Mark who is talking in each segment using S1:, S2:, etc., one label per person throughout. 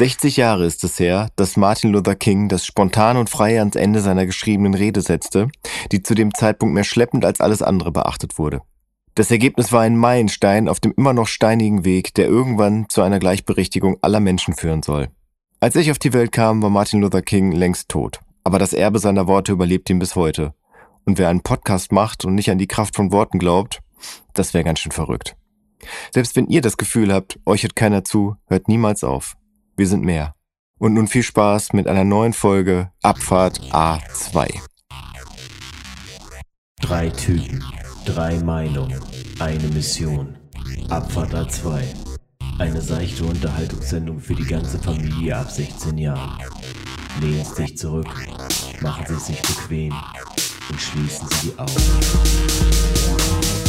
S1: 60 Jahre ist es her, dass Martin Luther King das spontan und frei ans Ende seiner geschriebenen Rede setzte, die zu dem Zeitpunkt mehr schleppend als alles andere beachtet wurde. Das Ergebnis war ein Meilenstein auf dem immer noch steinigen Weg, der irgendwann zu einer Gleichberechtigung aller Menschen führen soll. Als ich auf die Welt kam, war Martin Luther King längst tot. Aber das Erbe seiner Worte überlebt ihn bis heute. Und wer einen Podcast macht und nicht an die Kraft von Worten glaubt, das wäre ganz schön verrückt. Selbst wenn ihr das Gefühl habt, euch hört keiner zu, hört niemals auf. Wir sind mehr. Und nun viel Spaß mit einer neuen Folge Abfahrt A2.
S2: Drei Typen, drei Meinungen, eine Mission. Abfahrt A2. Eine seichte Unterhaltungssendung für die ganze Familie ab 16 Jahren. Lehnen Sie sich zurück, machen Sie sich bequem und schließen Sie die Augen.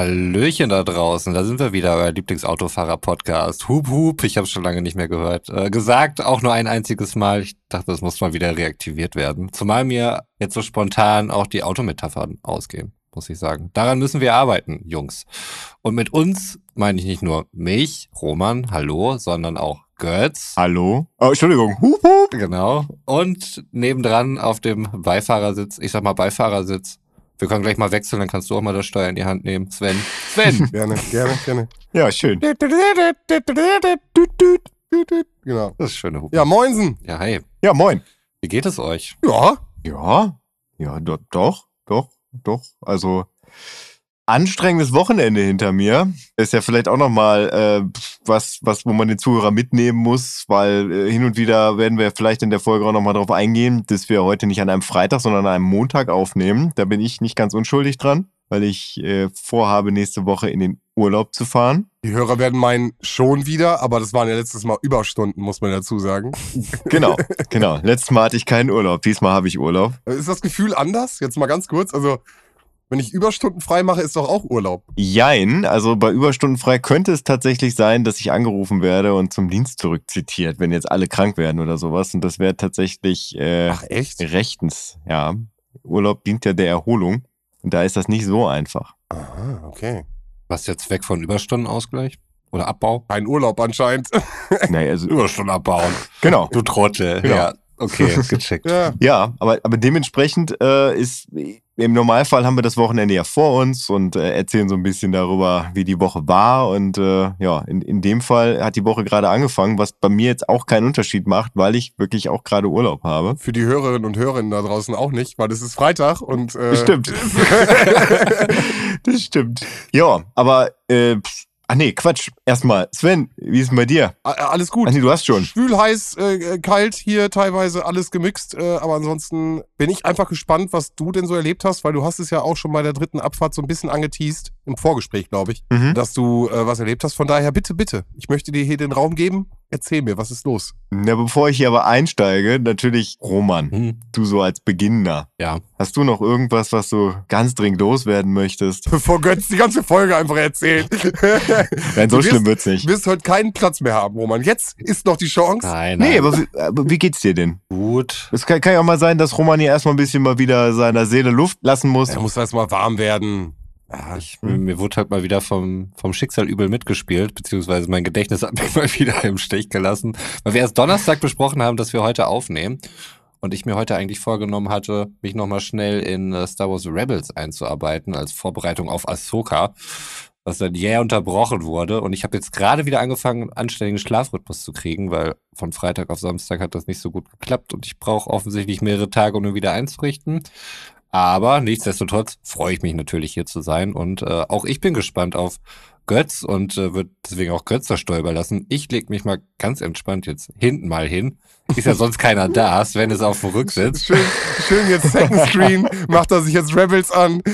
S3: Hallöchen da draußen, da sind wir wieder, euer Lieblingsautofahrer-Podcast. Hup, hup, ich habe schon lange nicht mehr gehört. Äh, gesagt, auch nur ein einziges Mal. Ich dachte, das muss mal wieder reaktiviert werden. Zumal mir jetzt so spontan auch die Autometaphern ausgehen, muss ich sagen. Daran müssen wir arbeiten, Jungs. Und mit uns meine ich nicht nur mich, Roman, hallo, sondern auch Götz.
S1: Hallo? Oh, Entschuldigung. Hup, hup.
S3: Genau. Und nebendran auf dem Beifahrersitz, ich sag mal Beifahrersitz, wir können gleich mal wechseln, dann kannst du auch mal das Steuer in die Hand nehmen. Sven. Sven.
S4: Gerne, gerne, gerne.
S1: Ja, schön.
S4: Genau.
S3: Das ist schöne Hupe.
S4: Ja, moinsen.
S3: Ja, hi.
S1: Ja, moin.
S3: Wie geht es euch?
S4: Ja,
S1: Ja, ja, do, doch, doch, doch. Also anstrengendes Wochenende hinter mir. Ist ja vielleicht auch nochmal äh, was, was, wo man den Zuhörer mitnehmen muss, weil äh, hin und wieder werden wir vielleicht in der Folge auch nochmal drauf eingehen, dass wir heute nicht an einem Freitag, sondern an einem Montag aufnehmen. Da bin ich nicht ganz unschuldig dran, weil ich äh, vorhabe, nächste Woche in den Urlaub zu fahren.
S4: die Hörer werden meinen schon wieder, aber das waren ja letztes Mal Überstunden, muss man dazu sagen.
S1: Genau, genau. Letztes Mal hatte ich keinen Urlaub, diesmal habe ich Urlaub.
S4: Ist das Gefühl anders? Jetzt mal ganz kurz. Also, wenn ich Überstunden frei mache, ist doch auch Urlaub.
S1: Jein, also bei Überstunden frei könnte es tatsächlich sein, dass ich angerufen werde und zum Dienst zurückzitiert, wenn jetzt alle krank werden oder sowas. Und das wäre tatsächlich äh,
S4: Ach, echt?
S1: rechtens, ja. Urlaub dient ja der Erholung. Und da ist das nicht so einfach.
S4: Aha, okay.
S3: Was jetzt weg von Überstundenausgleich? Oder Abbau?
S4: Kein Urlaub anscheinend.
S1: naja, also,
S3: Überstunden abbauen.
S1: genau.
S3: Du Trottel.
S1: Genau.
S3: Ja, okay, gecheckt.
S4: ja.
S1: Ja, aber, aber dementsprechend äh, ist im Normalfall haben wir das Wochenende ja vor uns und äh, erzählen so ein bisschen darüber, wie die Woche war. Und äh, ja, in, in dem Fall hat die Woche gerade angefangen, was bei mir jetzt auch keinen Unterschied macht, weil ich wirklich auch gerade Urlaub habe.
S4: Für die Hörerinnen und Hörer da draußen auch nicht, weil es ist Freitag und. Äh,
S1: Stimmt. das stimmt. Ja, aber äh, pff, ach nee, Quatsch. Erstmal, Sven, wie ist denn bei dir?
S4: A- Alles gut.
S1: Ach nee, du hast schon.
S4: Schwül, heiß, äh, kalt hier teilweise, alles gemixt. Äh, aber ansonsten bin ich einfach gespannt, was du denn so erlebt hast, weil du hast es ja auch schon bei der dritten Abfahrt so ein bisschen angeteased, im Vorgespräch, glaube ich,
S1: Mhm.
S4: dass du äh, was erlebt hast. Von daher bitte, bitte, ich möchte dir hier den Raum geben. Erzähl mir, was ist los?
S1: Na, bevor ich hier aber einsteige, natürlich Roman,
S3: Hm,
S1: du so als Beginner.
S3: ja.
S1: Hast du noch irgendwas, was du ganz dringend loswerden möchtest?
S4: Bevor Götz die ganze Folge einfach erzählt.
S1: Nein, so
S4: Du
S1: schlimm
S4: wirst-
S1: wird's
S4: Du
S1: nicht.
S4: wirst heute keinen Platz mehr haben, Roman. Jetzt ist noch die Chance.
S3: Nein, nein.
S1: Nee, aber wie, aber wie geht's dir denn?
S3: gut.
S1: Es kann, kann ja auch mal sein, dass Roman hier erstmal ein bisschen mal wieder seiner Seele Luft lassen muss.
S4: Er muss erst mal warm werden. Ja,
S3: Ich, mir, mir wurde halt mal wieder vom, vom Schicksal übel mitgespielt, beziehungsweise mein Gedächtnis hat mich mal wieder im Stich gelassen, weil wir erst Donnerstag besprochen haben, dass wir heute aufnehmen und ich mir heute eigentlich vorgenommen hatte, mich nochmal schnell in äh, Star Wars Rebels einzuarbeiten als Vorbereitung auf Ahsoka, was dann jäh unterbrochen wurde. Und ich habe jetzt gerade wieder angefangen, einen anständigen Schlafrhythmus zu kriegen, weil von Freitag auf Samstag hat das nicht so gut geklappt und ich brauche offensichtlich mehrere Tage, um ihn wieder einzurichten. Aber nichtsdestotrotz freue ich mich natürlich hier zu sein und äh, auch ich bin gespannt auf Götz und äh, wird deswegen auch Götz das Steuer überlassen. Ich leg mich mal ganz entspannt jetzt hinten mal hin. Ist ja sonst keiner da. Sven ist auf dem Rücksitz.
S4: Schön, schön jetzt Second Screen, macht er sich jetzt Rebels an. Ein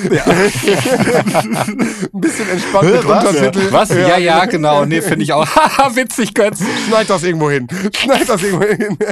S4: bisschen entspannt mit
S1: Was?
S4: Untertitel.
S3: Was? Ja, ja, genau. Nee, finde ich auch. Haha, witzig, Götz.
S4: Schneid das irgendwo hin. Schneid das irgendwo hin.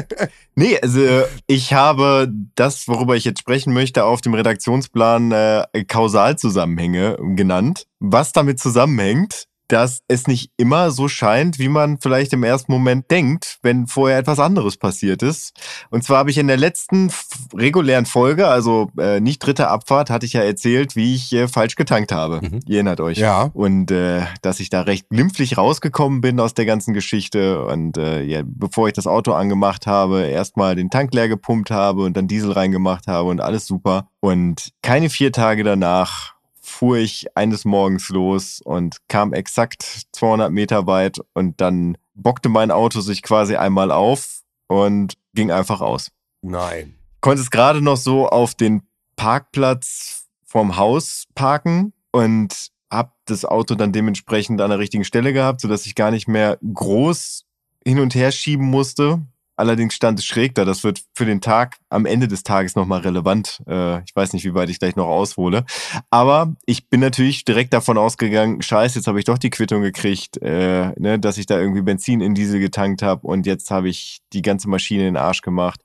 S1: Nee, also ich habe das, worüber ich jetzt sprechen möchte, auf dem Redaktionsplan äh, Kausalzusammenhänge genannt. Was damit zusammenhängt, dass es nicht immer so scheint, wie man vielleicht im ersten Moment denkt, wenn vorher etwas anderes passiert ist. Und zwar habe ich in der letzten regulären Folge, also äh, nicht dritte Abfahrt, hatte ich ja erzählt, wie ich äh, falsch getankt habe. Mhm. Ihr erinnert euch.
S4: Ja.
S1: Und äh, dass ich da recht glimpflich rausgekommen bin aus der ganzen Geschichte. Und äh, ja, bevor ich das Auto angemacht habe, erstmal den Tank leer gepumpt habe und dann Diesel reingemacht habe und alles super. Und keine vier Tage danach fuhr ich eines Morgens los und kam exakt 200 Meter weit und dann bockte mein Auto sich quasi einmal auf und ging einfach aus.
S4: Nein.
S1: Konnte es gerade noch so auf den Parkplatz vorm Haus parken und hab das Auto dann dementsprechend an der richtigen Stelle gehabt, sodass ich gar nicht mehr groß hin und her schieben musste. Allerdings stand es schräg da. Das wird für den Tag am Ende des Tages nochmal relevant. Äh, ich weiß nicht, wie weit ich gleich noch aushole. Aber ich bin natürlich direkt davon ausgegangen, scheiße, jetzt habe ich doch die Quittung gekriegt, äh, ne, dass ich da irgendwie Benzin in Diesel getankt habe und jetzt habe ich die ganze Maschine in den Arsch gemacht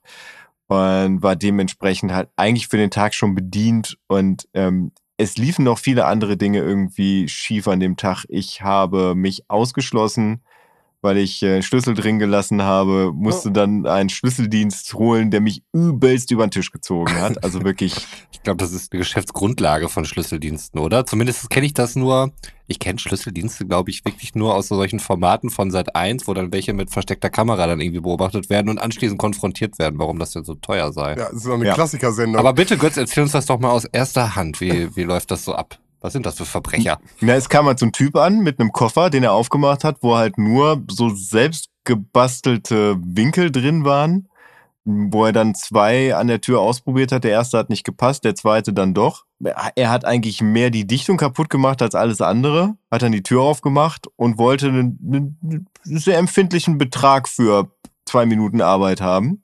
S1: und war dementsprechend halt eigentlich für den Tag schon bedient und ähm, es liefen noch viele andere Dinge irgendwie schief an dem Tag. Ich habe mich ausgeschlossen weil ich äh, Schlüssel drin gelassen habe, musste oh. dann einen Schlüsseldienst holen, der mich übelst über den Tisch gezogen hat. Also wirklich.
S3: ich glaube, das ist eine Geschäftsgrundlage von Schlüsseldiensten, oder? Zumindest kenne ich das nur. Ich kenne Schlüsseldienste, glaube ich, wirklich nur aus solchen Formaten von Sat 1, wo dann welche mit versteckter Kamera dann irgendwie beobachtet werden und anschließend konfrontiert werden, warum das denn so teuer sei.
S4: Ja, das ist so eine ja. Klassikersendung.
S3: Aber bitte, Götz, erzähl uns das doch mal aus erster Hand. Wie, wie läuft das so ab? Was sind das für Verbrecher?
S1: Na, es kam halt so ein Typ an mit einem Koffer, den er aufgemacht hat, wo halt nur so selbst gebastelte Winkel drin waren, wo er dann zwei an der Tür ausprobiert hat. Der erste hat nicht gepasst, der zweite dann doch. Er hat eigentlich mehr die Dichtung kaputt gemacht als alles andere, hat dann die Tür aufgemacht und wollte einen, einen sehr empfindlichen Betrag für zwei Minuten Arbeit haben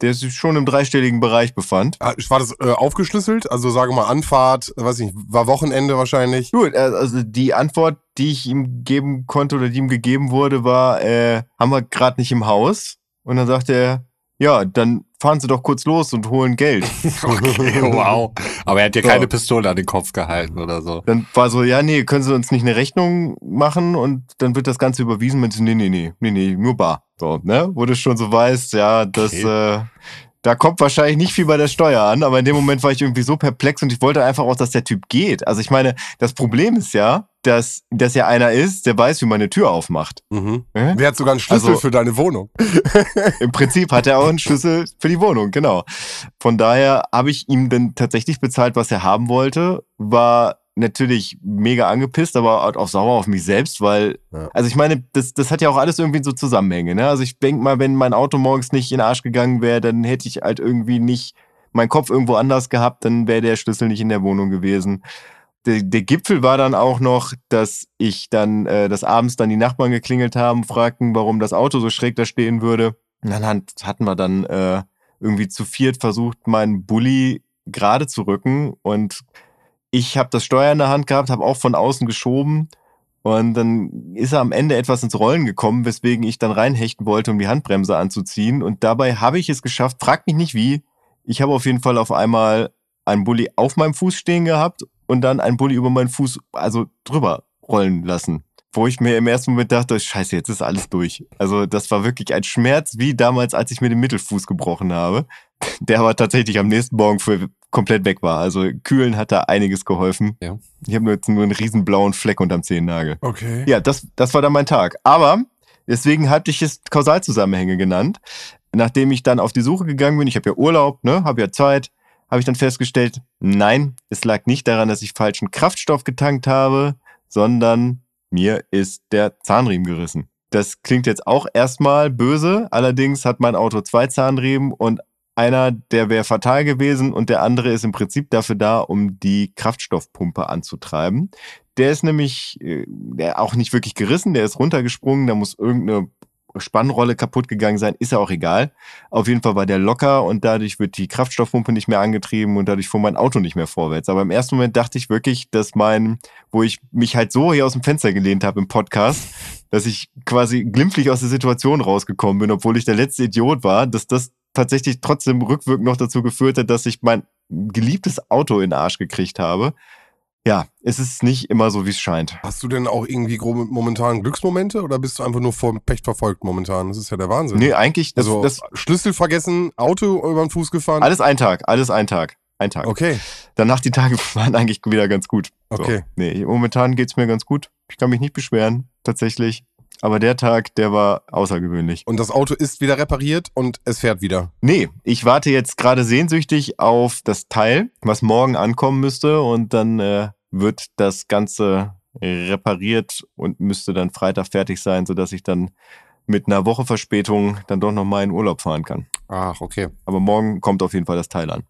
S1: der sich schon im dreistelligen Bereich befand.
S4: Ah, war das äh, aufgeschlüsselt? Also sage mal Anfahrt, weiß nicht, war Wochenende wahrscheinlich?
S1: Gut, äh, also die Antwort, die ich ihm geben konnte oder die ihm gegeben wurde, war, äh, haben wir gerade nicht im Haus. Und dann sagte er, ja, dann fahren Sie doch kurz los und holen Geld.
S3: okay, wow. Aber er hat dir so. keine Pistole an den Kopf gehalten oder so.
S1: Dann war so, ja, nee, können Sie uns nicht eine Rechnung machen und dann wird das Ganze überwiesen. Sie, nee, nee, nee, nee, nee, nur bar. So, ne? Wo du schon so weißt, ja, das, okay. äh, da kommt wahrscheinlich nicht viel bei der Steuer an, aber in dem Moment war ich irgendwie so perplex und ich wollte einfach auch, dass der Typ geht. Also ich meine, das Problem ist ja, dass das ja einer ist, der weiß, wie man eine Tür aufmacht.
S4: Mhm. Ja? Der hat sogar einen Schlüssel also, für deine Wohnung.
S1: Im Prinzip hat er auch einen Schlüssel für die Wohnung, genau. Von daher habe ich ihm dann tatsächlich bezahlt, was er haben wollte, war natürlich mega angepisst, aber auch sauer auf mich selbst, weil, ja. also ich meine, das, das hat ja auch alles irgendwie so Zusammenhänge. Ne? Also ich denke mal, wenn mein Auto morgens nicht in den Arsch gegangen wäre, dann hätte ich halt irgendwie nicht meinen Kopf irgendwo anders gehabt, dann wäre der Schlüssel nicht in der Wohnung gewesen. Der, der Gipfel war dann auch noch, dass ich dann, äh, dass abends dann die Nachbarn geklingelt haben, fragten, warum das Auto so schräg da stehen würde. Und dann hatten wir dann äh, irgendwie zu viert versucht, meinen Bulli gerade zu rücken und ich habe das Steuer in der Hand gehabt, habe auch von außen geschoben und dann ist er am Ende etwas ins Rollen gekommen, weswegen ich dann reinhechten wollte, um die Handbremse anzuziehen. Und dabei habe ich es geschafft, fragt mich nicht wie. Ich habe auf jeden Fall auf einmal einen Bulli auf meinem Fuß stehen gehabt und dann einen Bulli über meinen Fuß, also drüber rollen lassen. Wo ich mir im ersten Moment dachte, scheiße, jetzt ist alles durch. Also das war wirklich ein Schmerz, wie damals, als ich mir den Mittelfuß gebrochen habe. Der aber tatsächlich am nächsten Morgen für komplett weg war. Also Kühlen hat da einiges geholfen.
S3: Ja.
S1: Ich habe nur jetzt nur einen riesen blauen Fleck unterm Zehennagel.
S4: Okay.
S1: Ja, das, das war dann mein Tag. Aber deswegen hatte ich es Kausalzusammenhänge genannt. Nachdem ich dann auf die Suche gegangen bin, ich habe ja Urlaub, ne, habe ja Zeit, habe ich dann festgestellt, nein, es lag nicht daran, dass ich falschen Kraftstoff getankt habe, sondern mir ist der Zahnriemen gerissen. Das klingt jetzt auch erstmal böse, allerdings hat mein Auto zwei Zahnriemen und einer, der wäre fatal gewesen und der andere ist im Prinzip dafür da, um die Kraftstoffpumpe anzutreiben. Der ist nämlich äh, der auch nicht wirklich gerissen, der ist runtergesprungen, da muss irgendeine Spannrolle kaputt gegangen sein, ist ja auch egal. Auf jeden Fall war der locker und dadurch wird die Kraftstoffpumpe nicht mehr angetrieben und dadurch fuhr mein Auto nicht mehr vorwärts. Aber im ersten Moment dachte ich wirklich, dass mein, wo ich mich halt so hier aus dem Fenster gelehnt habe im Podcast, dass ich quasi glimpflich aus der Situation rausgekommen bin, obwohl ich der letzte Idiot war, dass das tatsächlich trotzdem rückwirkend noch dazu geführt hat, dass ich mein geliebtes Auto in den Arsch gekriegt habe. ja, es ist nicht immer so, wie es scheint.
S4: Hast du denn auch irgendwie grob momentan Glücksmomente oder bist du einfach nur vom Pech verfolgt momentan? Das ist ja der Wahnsinn.
S1: Nee, eigentlich, das,
S4: also
S1: das
S4: Schlüssel vergessen, Auto über den Fuß gefahren.
S1: alles ein Tag, alles ein Tag. Ein Tag.
S4: Okay,
S1: Danach die Tage waren eigentlich wieder ganz gut. So.
S4: Okay.
S1: Nee, momentan geht's mir ganz gut. Ich kann mich nicht beschweren, tatsächlich. Aber der Tag, der war außergewöhnlich.
S4: und das Auto ist wieder repariert und es fährt wieder.
S1: Nee, ich warte jetzt gerade sehnsüchtig auf das Teil, was morgen ankommen müsste und dann äh, wird das Ganze repariert und müsste dann Freitag fertig sein, sodass ich dann mit einer Woche Verspätung dann doch noch mal in Urlaub fahren kann.
S3: Ach, okay.
S1: Aber morgen kommt auf jeden Fall das Teil an.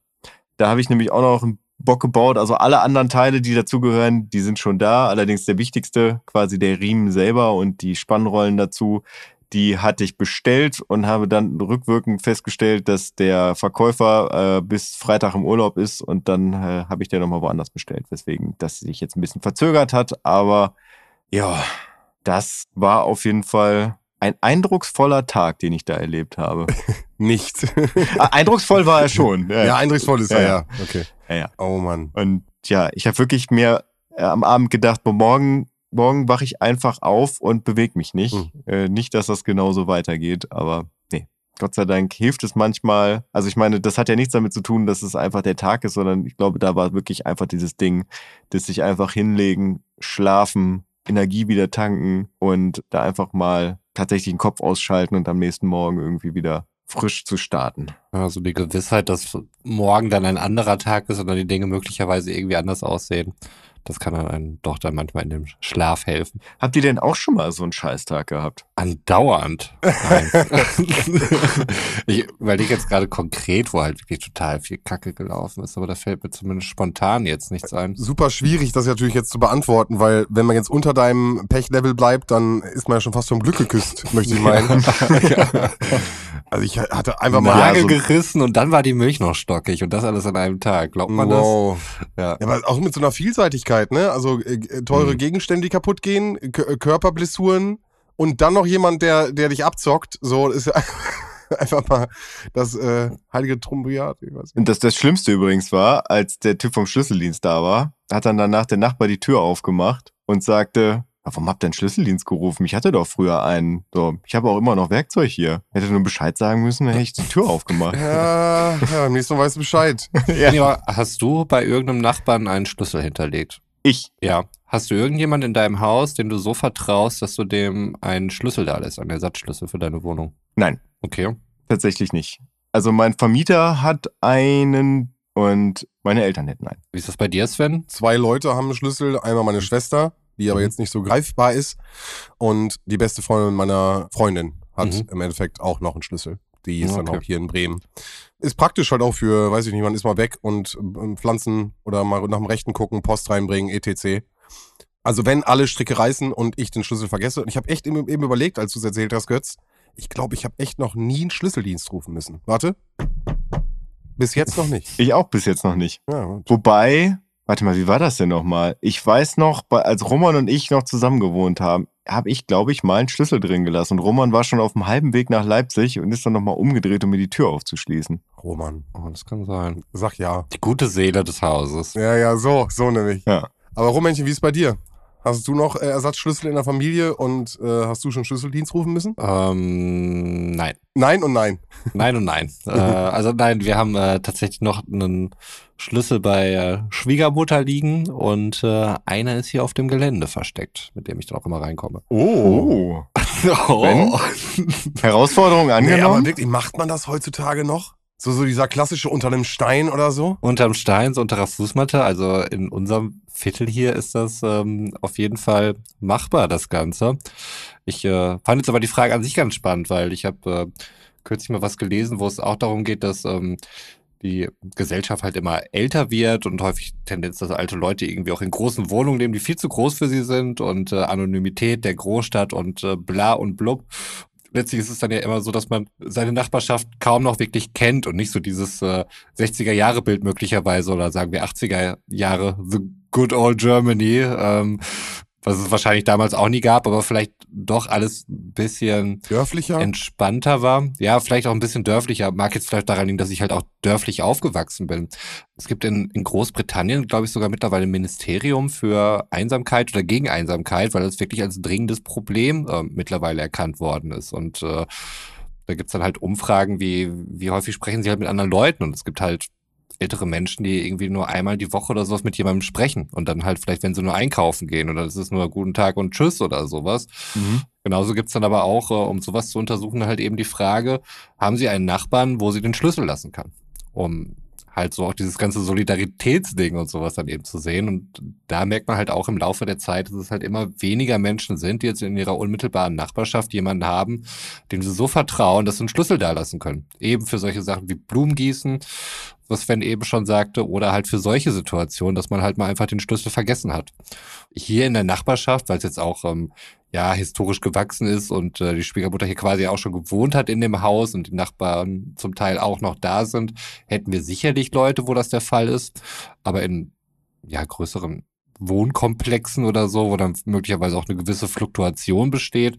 S1: Da habe ich nämlich auch noch einen Bock gebaut. Also alle anderen Teile, die dazugehören, die sind schon da. Allerdings der wichtigste, quasi der Riemen selber und die Spannrollen dazu, die hatte ich bestellt und habe dann rückwirkend festgestellt, dass der Verkäufer äh, bis Freitag im Urlaub ist und dann äh, habe ich den nochmal woanders bestellt, weswegen das sich jetzt ein bisschen verzögert hat. Aber ja, das war auf jeden Fall ein eindrucksvoller Tag, den ich da erlebt habe.
S4: Nicht.
S1: Ah, Eindrucksvoll war er schon.
S4: ja, eindrucksvoll ist er,
S1: Ja,
S4: ja.
S1: ja.
S4: Okay.
S1: Ja, ja.
S4: Oh Mann.
S1: Und ja, ich habe wirklich mir äh, am Abend gedacht, morgen, morgen wache ich einfach auf und bewege mich nicht.
S4: Hm.
S1: Äh, nicht, dass das genauso weitergeht, aber nee. Gott sei Dank hilft es manchmal. Also ich meine, das hat ja nichts damit zu tun, dass es einfach der Tag ist, sondern ich glaube, da war wirklich einfach dieses Ding, dass sich einfach hinlegen, schlafen, Energie wieder tanken und da einfach mal tatsächlich den Kopf ausschalten und am nächsten Morgen irgendwie wieder frisch zu starten.
S3: Also die Gewissheit, dass morgen dann ein anderer Tag ist und dann die Dinge möglicherweise irgendwie anders aussehen, das kann dann einem doch dann manchmal in dem Schlaf helfen.
S1: Habt ihr denn auch schon mal so einen Scheißtag gehabt?
S3: Andauernd. Nein. ich überlege jetzt gerade konkret, wo halt wirklich total viel Kacke gelaufen ist, aber da fällt mir zumindest spontan jetzt nichts ein.
S4: Super schwierig, das natürlich jetzt zu beantworten, weil wenn man jetzt unter deinem Pechlevel bleibt, dann ist man ja schon fast vom Glück geküsst, möchte ich meinen. Also ich hatte einfach mal
S3: Nagel gerissen und dann war die Milch noch stockig und das alles an einem Tag. Glaubt man
S4: wow.
S3: das? Ja.
S4: Ja, aber auch mit so einer Vielseitigkeit, ne? Also äh, äh, teure
S3: Mhm.
S4: Gegenstände, die kaputt gehen, K äh, Körperblessuren und dann noch jemand, der, der dich abzockt. So ist ja einfach mal das äh, heilige nicht.
S1: Und das, das Schlimmste übrigens war, als der Typ vom Schlüsseldienst da war, hat dann danach der Nachbar die Tür aufgemacht und sagte, "Ja, warum habt ihr einen Schlüsseldienst gerufen? Ich hatte doch früher einen. So, ich habe auch immer noch Werkzeug hier. Hätte nur Bescheid sagen müssen, dann hätte ich die Tür aufgemacht.
S4: Ja, ja, am nächsten Mal weißt du Bescheid.
S1: ja.
S3: Ja, hast du bei irgendeinem Nachbarn einen Schlüssel hinterlegt?
S1: Ich.
S3: Ja. Hast du irgendjemand in deinem Haus, dem du so vertraust, dass du dem einen Schlüssel da lässt, einen Ersatzschlüssel für deine Wohnung?
S1: Nein,
S3: Okay.
S1: tatsächlich nicht. Also mein Vermieter hat einen und meine Eltern hätten einen.
S3: Wie ist das bei dir, Sven?
S4: Zwei Leute haben einen Schlüssel, einmal meine Schwester, die aber
S3: Mhm.
S4: jetzt nicht so greifbar ist, und die beste Freundin meiner Freundin hat
S3: Mhm.
S4: im Endeffekt auch noch einen Schlüssel. Die ist dann
S3: Okay.
S4: auch hier in Bremen. Ist praktisch halt auch für, weiß ich nicht, man ist mal weg und ähm, Pflanzen oder mal nach dem Rechten gucken, Post reinbringen, etc. Also wenn alle Stricke reißen und ich den Schlüssel vergesse, und ich habe echt eben, eben überlegt, als du es erzählt hast, Götz, ich glaube, ich habe echt noch nie einen Schlüsseldienst rufen müssen. Warte. Bis jetzt noch nicht.
S1: Ich auch bis jetzt noch nicht.
S4: Ja.
S1: Wobei, warte mal, wie war das denn nochmal? Ich weiß noch, als Roman und ich noch zusammen gewohnt haben, habe ich, glaube ich, mal einen Schlüssel drin gelassen. Und Roman war schon auf dem halben Weg nach Leipzig und ist dann nochmal umgedreht, um mir die Tür aufzuschließen.
S4: Roman,
S3: Oh, das kann sein.
S4: sag ja.
S3: Die gute Seele des Hauses.
S4: Ja, ja, so, so nämlich.
S1: Ja.
S4: Aber Rumänchen, wie ist bei dir? Hast du noch äh, Ersatzschlüssel in der Familie und äh, hast du schon Schlüsseldienst rufen müssen?
S3: Ähm, nein.
S4: Nein und nein.
S3: Nein und nein. äh, also nein, wir haben äh, tatsächlich noch einen Schlüssel bei äh, Schwiegermutter liegen und äh, einer ist hier auf dem Gelände versteckt, mit dem ich dann auch immer reinkomme.
S1: Oh.
S3: Oh.
S1: Herausforderung
S4: Nee, aber
S1: angenommen?
S4: wirklich, macht man das heutzutage noch? So, so dieser klassische unter einem Stein oder so?
S3: Unterm Stein, so unter Fußmatte. Also in unserem Viertel hier ist das ähm, auf jeden Fall machbar, das Ganze. Ich äh, fand jetzt aber die Frage an sich ganz spannend, weil ich habe äh, kürzlich mal was gelesen, wo es auch darum geht, dass ähm, die Gesellschaft halt immer älter wird und häufig Tendenz, dass alte Leute irgendwie auch in großen Wohnungen leben, die viel zu groß für sie sind und äh, Anonymität der Großstadt und äh, bla und blub. Letztlich ist es dann ja immer so, dass man seine Nachbarschaft kaum noch wirklich kennt und nicht so dieses äh, 60er-Jahre-Bild möglicherweise oder sagen wir 80er-Jahre, the good old Germany, ähm, was es wahrscheinlich damals auch nie gab, aber vielleicht doch alles ein bisschen
S4: Dörflicher?
S3: entspannter war. Ja, vielleicht auch ein bisschen dörflicher. Mag jetzt vielleicht daran liegen, dass ich halt auch dörflich aufgewachsen bin. Es gibt in, in Großbritannien, glaube ich, sogar mittlerweile ein Ministerium für Einsamkeit oder gegen Einsamkeit, weil das wirklich als dringendes Problem äh, mittlerweile erkannt worden ist. Und äh, da gibt's dann halt Umfragen, wie, wie häufig sprechen sie halt mit anderen Leuten. Und es gibt halt ältere Menschen, die irgendwie nur einmal die Woche oder sowas mit jemandem sprechen und dann halt vielleicht, wenn sie nur einkaufen gehen oder das ist nur guten Tag und Tschüss oder sowas.
S4: Mhm.
S3: Genauso gibt's dann aber auch, äh, um sowas zu untersuchen, halt eben die Frage, haben Sie einen Nachbarn, wo Sie den Schlüssel lassen kann? Um halt so auch dieses ganze Solidaritätsding und sowas dann eben zu sehen. Und da merkt man halt auch im Laufe der Zeit, dass es halt immer weniger Menschen sind, die jetzt in ihrer unmittelbaren Nachbarschaft jemanden haben, dem sie so vertrauen, dass sie einen Schlüssel da lassen können. Eben für solche Sachen wie Blumengießen, was Sven eben schon sagte, oder halt für solche Situationen, dass man halt mal einfach den Schlüssel vergessen hat. Hier in der Nachbarschaft, weil es jetzt auch ähm, ja historisch gewachsen ist und äh, die Schwiegermutter hier quasi auch schon gewohnt hat in dem Haus und die Nachbarn zum Teil auch noch da sind, hätten wir sicherlich Leute, wo das der Fall ist. Aber in ja größeren Wohnkomplexen oder so, wo dann möglicherweise auch eine gewisse Fluktuation besteht,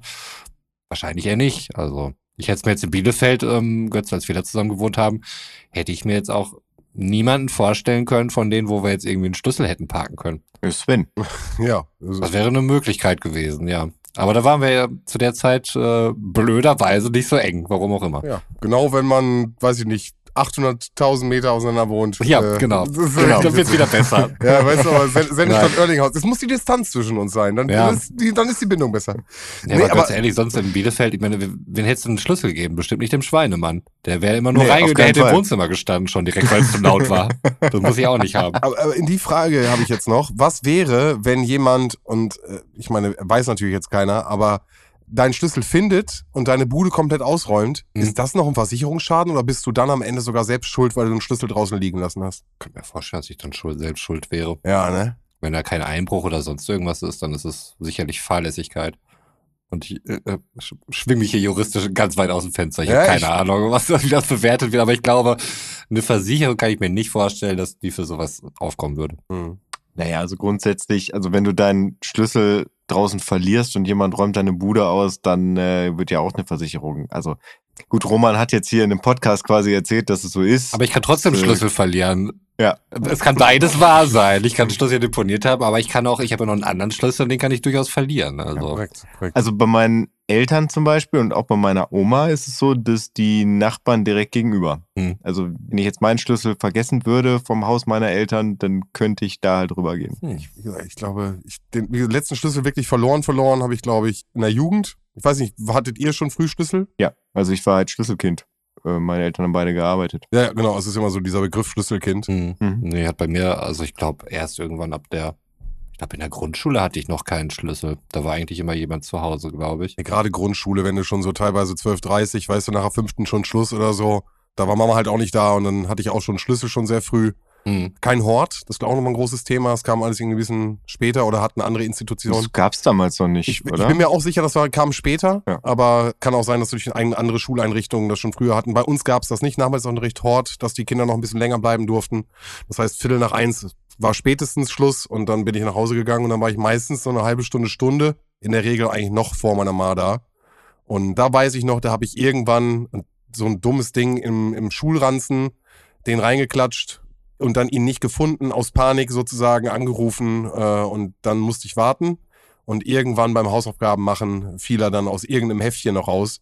S3: wahrscheinlich eher nicht. Also ich hätte es mir jetzt in Bielefeld, ähm, Götz, als wir da zusammen gewohnt haben, hätte ich mir jetzt auch niemanden vorstellen können von denen, wo wir jetzt irgendwie einen Schlüssel hätten parken können.
S1: Sven.
S4: Ja. Also,
S3: Das wäre eine Möglichkeit gewesen, ja. Aber da waren wir ja zu der Zeit äh, blöderweise nicht so eng, warum auch immer.
S4: ja. Genau, wenn man, weiß ich nicht, 800.000 Meter auseinander wohnt.
S3: Ja,
S4: Äh,
S3: genau.
S4: das
S3: genau. Dann wird's wieder besser.
S4: Ja, weißt du, aber Sen- Sennestadt
S3: Nein.
S4: Oerlinghaus, es muss die Distanz zwischen uns sein, dann,
S3: Ja.
S4: ist, die, dann ist die Bindung besser.
S3: Ja,
S4: Nee,
S3: aber ganz
S4: aber-
S3: ehrlich, sonst in Bielefeld, ich meine, wen hättest du einen Schlüssel gegeben? Bestimmt nicht dem Schweinemann. Der wäre immer nur
S1: Nee,
S3: reingegangen, der hätte im
S1: Fall.
S3: Wohnzimmer gestanden schon direkt, weil es zu laut war. Das muss ich auch nicht haben.
S4: Aber, aber in die Frage habe ich jetzt noch, was wäre, wenn jemand, und äh, ich meine, weiß natürlich jetzt keiner, aber deinen Schlüssel findet und deine Bude komplett ausräumt,
S3: Mhm.
S4: ist das noch ein Versicherungsschaden oder bist du dann am Ende sogar selbst schuld, weil du den Schlüssel draußen liegen lassen hast?
S3: Ich kann mir vorstellen, dass ich dann schuld, selbst schuld wäre.
S4: Ja, ne?
S3: Wenn da kein Einbruch oder sonst irgendwas ist, dann ist es sicherlich Fahrlässigkeit. Und ich äh, äh, sch- schwing mich hier juristisch ganz weit aus dem Fenster. Ich
S4: Ja,
S3: habe keine
S4: ich-
S3: Ahnung, was wie das bewertet wird, aber ich glaube, eine Versicherung kann ich mir nicht vorstellen, dass die für sowas aufkommen würde.
S4: Hm.
S1: Naja, also grundsätzlich, also wenn du deinen Schlüssel draußen verlierst und jemand räumt deine Bude aus, dann äh, wird ja auch eine Versicherung. Also gut, Roman hat jetzt hier in dem Podcast quasi erzählt, dass es so ist.
S3: Aber ich kann trotzdem
S1: Äh,
S3: Schlüssel verlieren.
S1: ja.
S3: Es kann beides wahr sein. Ich kann den Schlüssel deponiert haben, aber ich kann auch, ich habe ja noch einen anderen Schlüssel, den kann ich durchaus verlieren.
S4: Ja,
S3: Also
S4: korrekt, korrekt.
S1: Also bei meinen Eltern zum Beispiel und auch bei meiner Oma ist es so, dass die Nachbarn direkt gegenüber.
S3: Hm.
S1: Also wenn ich jetzt meinen Schlüssel vergessen würde vom Haus meiner Eltern, dann könnte ich da halt rüber gehen.
S3: hm.
S4: Gesagt, ich glaube, ich, den, letzten Schlüssel wirklich verloren, verloren habe ich, glaube ich, in der Jugend. Ich weiß nicht, hattet ihr schon früh Schlüssel?
S1: Ja, also ich war halt Schlüsselkind. Äh, Meine Eltern haben beide gearbeitet.
S4: Ja, genau. Es ist immer so dieser Begriff Schlüsselkind.
S3: Hm.
S1: Mhm.
S3: Nee, hat bei mir, also ich glaube, erst irgendwann ab der, ich glaube, in der Grundschule hatte ich noch keinen Schlüssel. Da war eigentlich immer jemand zu Hause, glaube ich.
S4: Ja, Gerade Grundschule, wenn du schon so teilweise 12, 30, weißt du, nach der fünften schon Schluss oder so, da war Mama halt auch nicht da und dann hatte ich auch schon Schlüssel schon sehr früh.
S3: Hm.
S4: Kein Hort, das ist auch nochmal ein großes Thema. Es kam alles irgendwie ein bisschen später oder hat eine andere Institution.
S1: Das gab's damals noch nicht,
S4: Ich, ich
S1: oder?
S4: bin mir auch sicher, das war, kam später,
S1: Ja.
S4: aber kann auch sein, dass durch eine andere Schuleinrichtungen das schon früher hatten. Bei uns gab es das nicht, Nachmittagsunterricht Hort, dass die Kinder noch ein bisschen länger bleiben durften. Das heißt, Viertel nach eins war spätestens Schluss und dann bin ich nach Hause gegangen und dann war ich meistens so eine halbe Stunde, Stunde, in der Regel eigentlich noch vor meiner Ma da. Und da weiß ich noch, da habe ich irgendwann so ein dummes Ding im, im Schulranzen, den reingeklatscht und dann ihn nicht gefunden, aus Panik sozusagen angerufen äh, und dann musste ich warten. Und irgendwann beim Hausaufgaben machen fiel er dann aus irgendeinem Heftchen noch raus.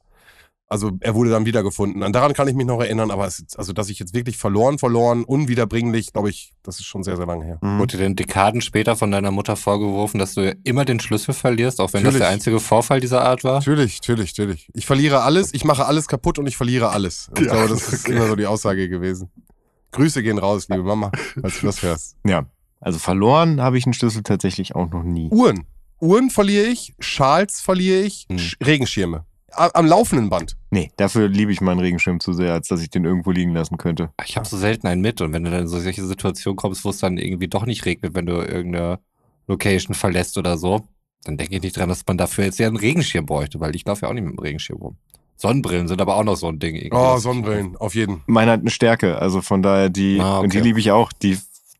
S4: Also er wurde dann wiedergefunden. Und daran kann ich mich noch erinnern, aber es, ist- also dass ich jetzt wirklich verloren, verloren, unwiederbringlich, glaube ich, das ist schon sehr, sehr lange her.
S1: Mhm.
S3: Wurde dir denn Dekaden später von deiner Mutter vorgeworfen, dass du immer den Schlüssel verlierst, auch wenn das
S4: Natürlich.
S3: der einzige Vorfall dieser Art war?
S4: Natürlich, natürlich, natürlich. Ich verliere alles, ich mache alles kaputt und ich verliere alles. Ich
S1: Ja,
S4: glaube, das ist
S1: okay.
S4: immer so die Aussage gewesen. Grüße gehen raus, liebe Mama, falls du das hörst.
S1: Ja. Also verloren habe ich einen Schlüssel tatsächlich auch noch nie.
S4: Uhren. Uhren verliere ich, Schals verliere ich,
S3: Hm.
S4: Sch- Regenschirme. Am laufenden Band.
S1: Nee, dafür liebe ich meinen Regenschirm zu sehr, als dass ich den irgendwo liegen lassen könnte.
S3: Ich habe so selten einen mit und wenn du dann in so solche Situationen kommst, wo es dann irgendwie doch nicht regnet, wenn du irgendeine Location verlässt oder so, dann denke ich nicht dran, dass man dafür jetzt ja einen Regenschirm bräuchte, weil ich laufe ja auch nicht mit dem Regenschirm rum. Sonnenbrillen sind aber auch noch so ein Ding. irgendwie.
S4: Oh, Sonnenbrillen, auf jeden.
S1: Meine hat eine Stärke, also von daher die,
S3: Ah, okay.
S1: und die liebe ich auch. Die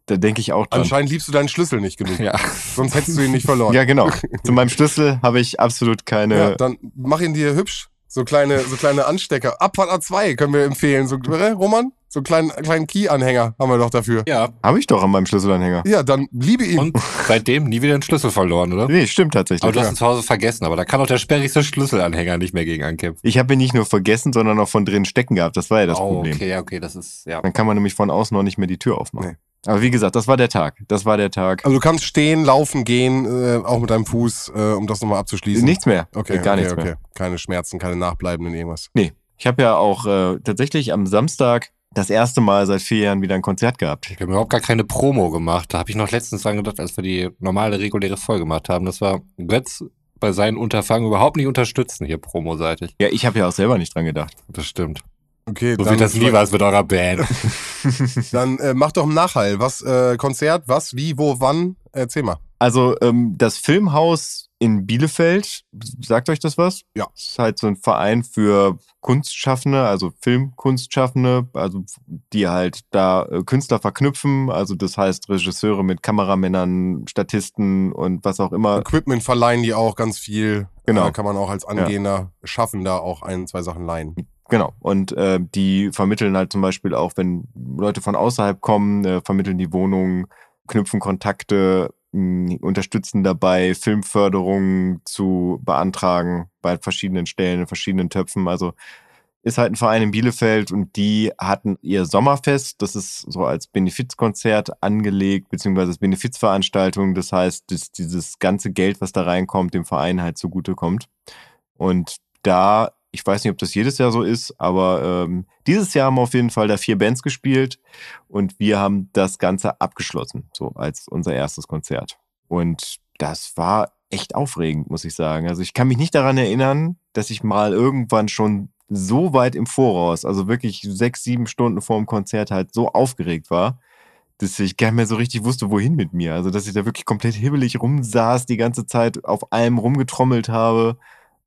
S1: da denke ich auch dran.
S4: Anscheinend liebst du deinen Schlüssel nicht genug.
S3: Ja.
S4: Sonst hättest du ihn nicht verloren.
S1: Ja, genau. Zu meinem Schlüssel habe ich absolut keine.
S4: Ja, dann mach ihn dir hübsch. So kleine, so kleine Anstecker. Abfahrt A2 können wir empfehlen. So, äh, Roman? So einen kleinen, kleinen Key-Anhänger haben wir doch dafür.
S3: Ja.
S1: Habe ich doch an meinem Schlüsselanhänger.
S4: Ja, dann liebe ihn.
S3: Und seitdem nie wieder den Schlüssel verloren, oder?
S1: Nee, stimmt tatsächlich.
S3: Aber du hast ihn zu Hause vergessen, aber da kann auch der sperrigste Schlüsselanhänger nicht mehr gegen ankämpfen.
S1: Ich habe ihn nicht nur vergessen, sondern auch von drin stecken gehabt. Das war ja das
S3: oh,
S1: Problem.
S3: okay, okay, das ist, ja.
S1: Dann kann man nämlich von außen noch nicht mehr die Tür aufmachen.
S4: Nee.
S1: Aber wie gesagt, das war der Tag. Das war der Tag.
S4: Also du kannst stehen, laufen, gehen, äh, auch mit deinem Fuß, äh, um das nochmal abzuschließen.
S1: Nichts mehr.
S4: Okay,
S1: gar
S4: okay,
S1: nichts
S4: okay.
S1: mehr.
S4: Keine Schmerzen, keine nachbleibenden irgendwas.
S1: Nee. Ich habe ja auch äh, tatsächlich am Samstag das erste Mal seit vier Jahren wieder ein Konzert gehabt.
S3: Wir haben überhaupt gar keine Promo gemacht. Da habe ich noch letztens dran gedacht, als wir die normale, reguläre Folge gemacht haben. Das war Götz bei seinen Unterfangen überhaupt nicht unterstützen, hier promoseitig.
S1: Ja, ich habe ja auch selber nicht dran gedacht.
S3: Das stimmt.
S4: Okay,
S3: So wie das nie was mit eurer Band.
S4: Dann äh, mach doch einen Nachhall. Was, äh, Konzert, was, wie, wo, wann? Erzähl mal.
S1: Also ähm, das Filmhaus in Bielefeld, sagt euch das was?
S4: Ja.
S1: Das ist halt so ein Verein für Kunstschaffende, also Filmkunstschaffende, also die halt da äh, Künstler verknüpfen, also das heißt Regisseure mit Kameramännern, Statisten und was auch immer.
S4: Equipment verleihen die auch ganz viel.
S1: Genau.
S4: Äh, kann man auch als angehender Schaffender auch ein, zwei Sachen leihen.
S1: Genau. Und äh, die vermitteln halt zum Beispiel auch, wenn Leute von außerhalb kommen, äh, vermitteln die Wohnungen, knüpfen Kontakte, mh, unterstützen dabei, Filmförderung zu beantragen bei verschiedenen Stellen, in verschiedenen Töpfen. Also ist halt ein Verein in Bielefeld und die hatten ihr Sommerfest, das ist so als Benefizkonzert angelegt, beziehungsweise als Benefizveranstaltung. Das heißt, dass dieses ganze Geld, was da reinkommt, dem Verein halt zugutekommt. Und da, ich weiß nicht, ob das jedes Jahr so ist, aber ähm, dieses Jahr haben auf jeden Fall da vier Bands gespielt und wir haben das Ganze abgeschlossen, so als unser erstes Konzert. Und das war echt aufregend, muss ich sagen. Also ich kann mich nicht daran erinnern, dass ich mal irgendwann schon so weit im Voraus, also wirklich sechs, sieben Stunden vor dem Konzert halt so aufgeregt war, dass ich gar nicht mehr so richtig wusste, wohin mit mir. Also dass ich da wirklich komplett hibbelig rumsaß, die ganze Zeit auf allem rumgetrommelt habe.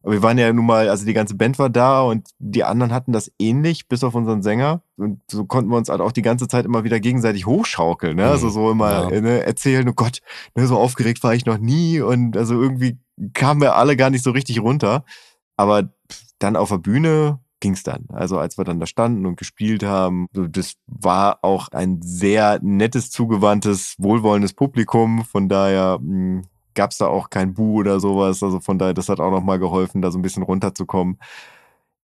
S1: Aber wir waren ja nun mal, also die ganze Band war da und die anderen hatten das ähnlich, bis auf unseren Sänger. Und so konnten wir uns halt auch die ganze Zeit immer wieder gegenseitig hochschaukeln. Ne? Also so immer
S3: Ja.
S1: ne, erzählen, oh Gott, ne, so aufgeregt war ich noch nie. Und also irgendwie kamen wir alle gar nicht so richtig runter. Aber dann auf der Bühne ging's dann. Also als wir dann da standen und gespielt haben, das war auch ein sehr nettes, zugewandtes, wohlwollendes Publikum. Von daher mh, gab's da auch kein Bu oder sowas. Also von daher, das hat auch nochmal geholfen, da so ein bisschen runterzukommen.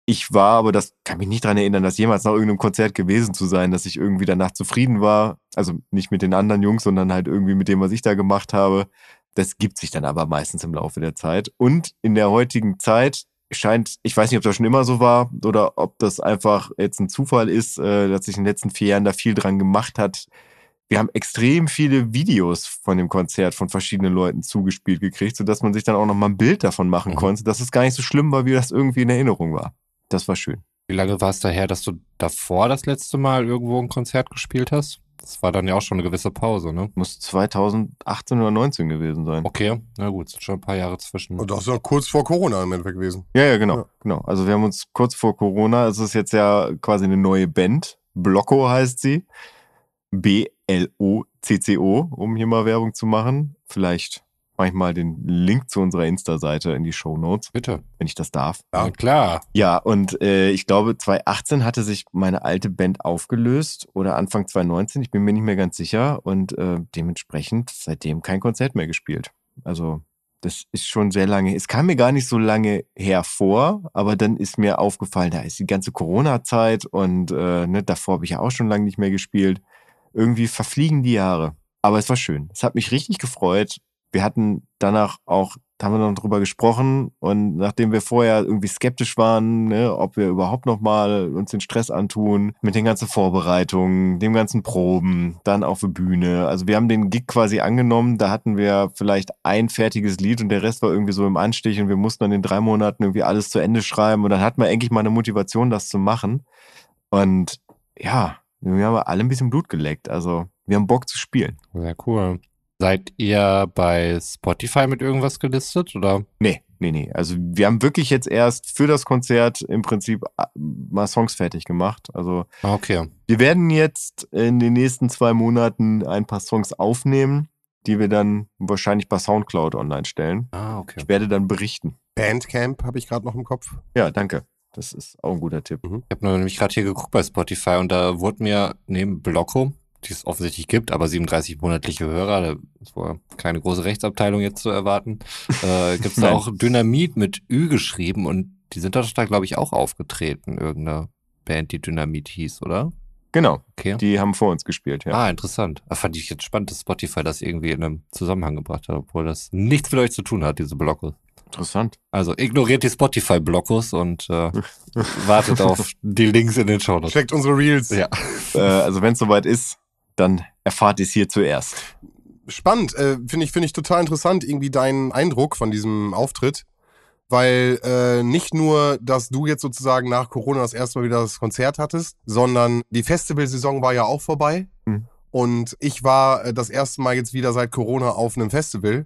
S1: Ich war, aber das kann mich nicht dran erinnern, dass jemals nach irgendeinem Konzert gewesen zu sein, dass ich irgendwie danach zufrieden war. Also nicht mit den anderen Jungs, sondern halt irgendwie mit dem, was ich da gemacht habe. Das gibt sich dann aber meistens im Laufe der Zeit. Und in der heutigen Zeit scheint, ich weiß nicht, ob das schon immer so war oder ob das einfach jetzt ein Zufall ist, äh, dass sich in den letzten vier Jahren da viel dran gemacht hat. Wir haben extrem viele Videos von dem Konzert von verschiedenen Leuten zugespielt gekriegt, sodass man sich dann auch noch mal ein Bild davon machen
S3: Mhm.
S1: konnte, dass es gar nicht so schlimm war, wie das irgendwie in Erinnerung war. Das war schön.
S3: Wie lange war es daher, dass du davor das letzte Mal irgendwo ein Konzert gespielt hast? Das war dann ja auch schon eine gewisse Pause, ne?
S1: Muss 2018 oder 19 gewesen sein.
S3: Okay, na gut, sind schon ein paar Jahre zwischen.
S4: Und das ist ja kurz vor Corona im Endeffekt gewesen.
S1: Ja, ja, genau,
S4: Ja.
S1: genau. Also wir haben uns kurz vor Corona, es ist jetzt ja quasi eine neue Band. Blocko heißt sie. B-L-O-C-C-O, um hier mal Werbung zu machen. Vielleicht mache ich mal den Link zu unserer Insta-Seite in die Show Notes,
S3: Bitte.
S1: wenn ich das darf.
S4: Ja.
S3: Klar.
S1: Ja, und äh, ich glaube, 2018 hatte sich meine alte Band aufgelöst oder Anfang 2019, ich bin mir nicht mehr ganz sicher. Und äh, dementsprechend seitdem kein Konzert mehr gespielt. Also das ist schon sehr lange. Es kam mir gar nicht so lange hervor, aber dann ist mir aufgefallen, da ist die ganze Corona-Zeit und äh, ne, davor habe ich ja auch schon lange nicht mehr gespielt. Irgendwie verfliegen die Jahre. Aber es war schön. Es hat mich richtig gefreut. Wir hatten danach auch, haben wir noch drüber gesprochen und nachdem wir vorher irgendwie skeptisch waren, ne, ob wir überhaupt noch mal uns den Stress antun mit den ganzen Vorbereitungen, dem ganzen Proben, dann auf der Bühne. Also wir haben den Gig quasi angenommen, da hatten wir vielleicht ein fertiges Lied und der Rest war irgendwie so im Anstich und wir mussten dann in drei Monaten irgendwie alles zu Ende schreiben und dann hatten wir endlich mal eine Motivation, das zu machen. Und ja, wir haben alle ein bisschen Blut geleckt. Also wir haben Bock zu spielen.
S3: Sehr cool. Seid ihr bei Spotify mit irgendwas gelistet oder?
S1: Nee, nee, nee. Also wir haben wirklich jetzt erst für das Konzert im Prinzip äh, mal Songs fertig gemacht. Also
S3: Ah, Okay.
S1: wir werden jetzt in den nächsten zwei Monaten ein paar Songs aufnehmen, die wir dann wahrscheinlich bei Soundcloud online stellen.
S3: Ah, okay.
S1: Ich werde dann berichten.
S4: Bandcamp habe ich gerade noch im Kopf.
S1: Ja, danke. Das ist auch ein guter Tipp.
S3: Ich habe nämlich gerade hier geguckt bei Spotify und da wurde mir neben Blocko, die es offensichtlich gibt, aber 37 monatliche Hörer, da ist wohl keine große Rechtsabteilung jetzt zu erwarten, äh, gibt es da auch Dynamit mit Ü geschrieben und die sind da, glaube ich, auch aufgetreten, irgendeine Band, die Dynamit hieß, oder?
S1: Genau,
S3: Okay.
S1: die haben vor uns gespielt, ja.
S3: Ah, interessant. Ah, fand ich jetzt spannend, dass Spotify das irgendwie in einem Zusammenhang gebracht hat, obwohl das nichts mit euch zu tun hat, diese Blockos.
S1: Interessant.
S3: Also ignoriert die Spotify-Blockos und äh, wartet auf die Links in den Show Notes.
S4: Checkt unsere Reels.
S3: Ja.
S1: Äh, also wenn es soweit ist, dann erfahrt ihr es hier zuerst.
S4: Spannend, äh, finde ich, finde ich total interessant, irgendwie deinen Eindruck von diesem Auftritt. Weil äh, nicht nur, dass du jetzt sozusagen nach Corona das erste Mal wieder das Konzert hattest, sondern die Festivalsaison war ja auch vorbei.
S1: Mhm.
S4: Und ich war äh, das erste Mal jetzt wieder seit Corona auf einem Festival.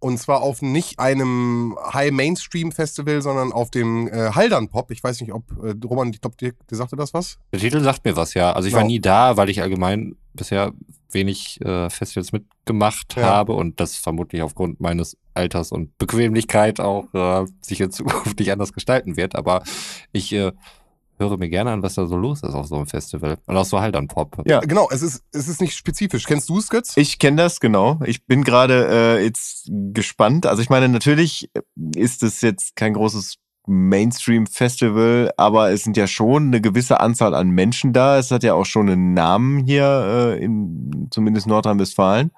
S4: Und zwar auf nicht einem High-Mainstream-Festival, sondern auf dem äh, Haldern Pop. Ich weiß nicht, ob, äh, Roman, ich glaube, dir, dir sagte das was?
S3: Der Titel sagt mir was, ja. Also ich war
S4: Genau.
S3: nie da, weil ich allgemein bisher wenig äh, Festivals mitgemacht
S4: Ja.
S3: habe und das vermutlich aufgrund meines Alters und Bequemlichkeit auch äh, sich in Zukunft nicht anders gestalten wird. Aber ich äh, höre mir gerne an, was da so los ist auf so einem Festival. Und auch so halt an Pop.
S1: Ja.
S4: Genau, es ist, es ist nicht spezifisch. Kennst du es, Götz?
S1: Ich kenne das, genau. Ich bin gerade äh, jetzt gespannt. Also ich meine, natürlich ist es jetzt kein großes Mainstream-Festival, aber es sind ja schon eine gewisse Anzahl an Menschen da. Es hat ja auch schon einen Namen hier äh, in zumindest Nordrhein-Westfalen.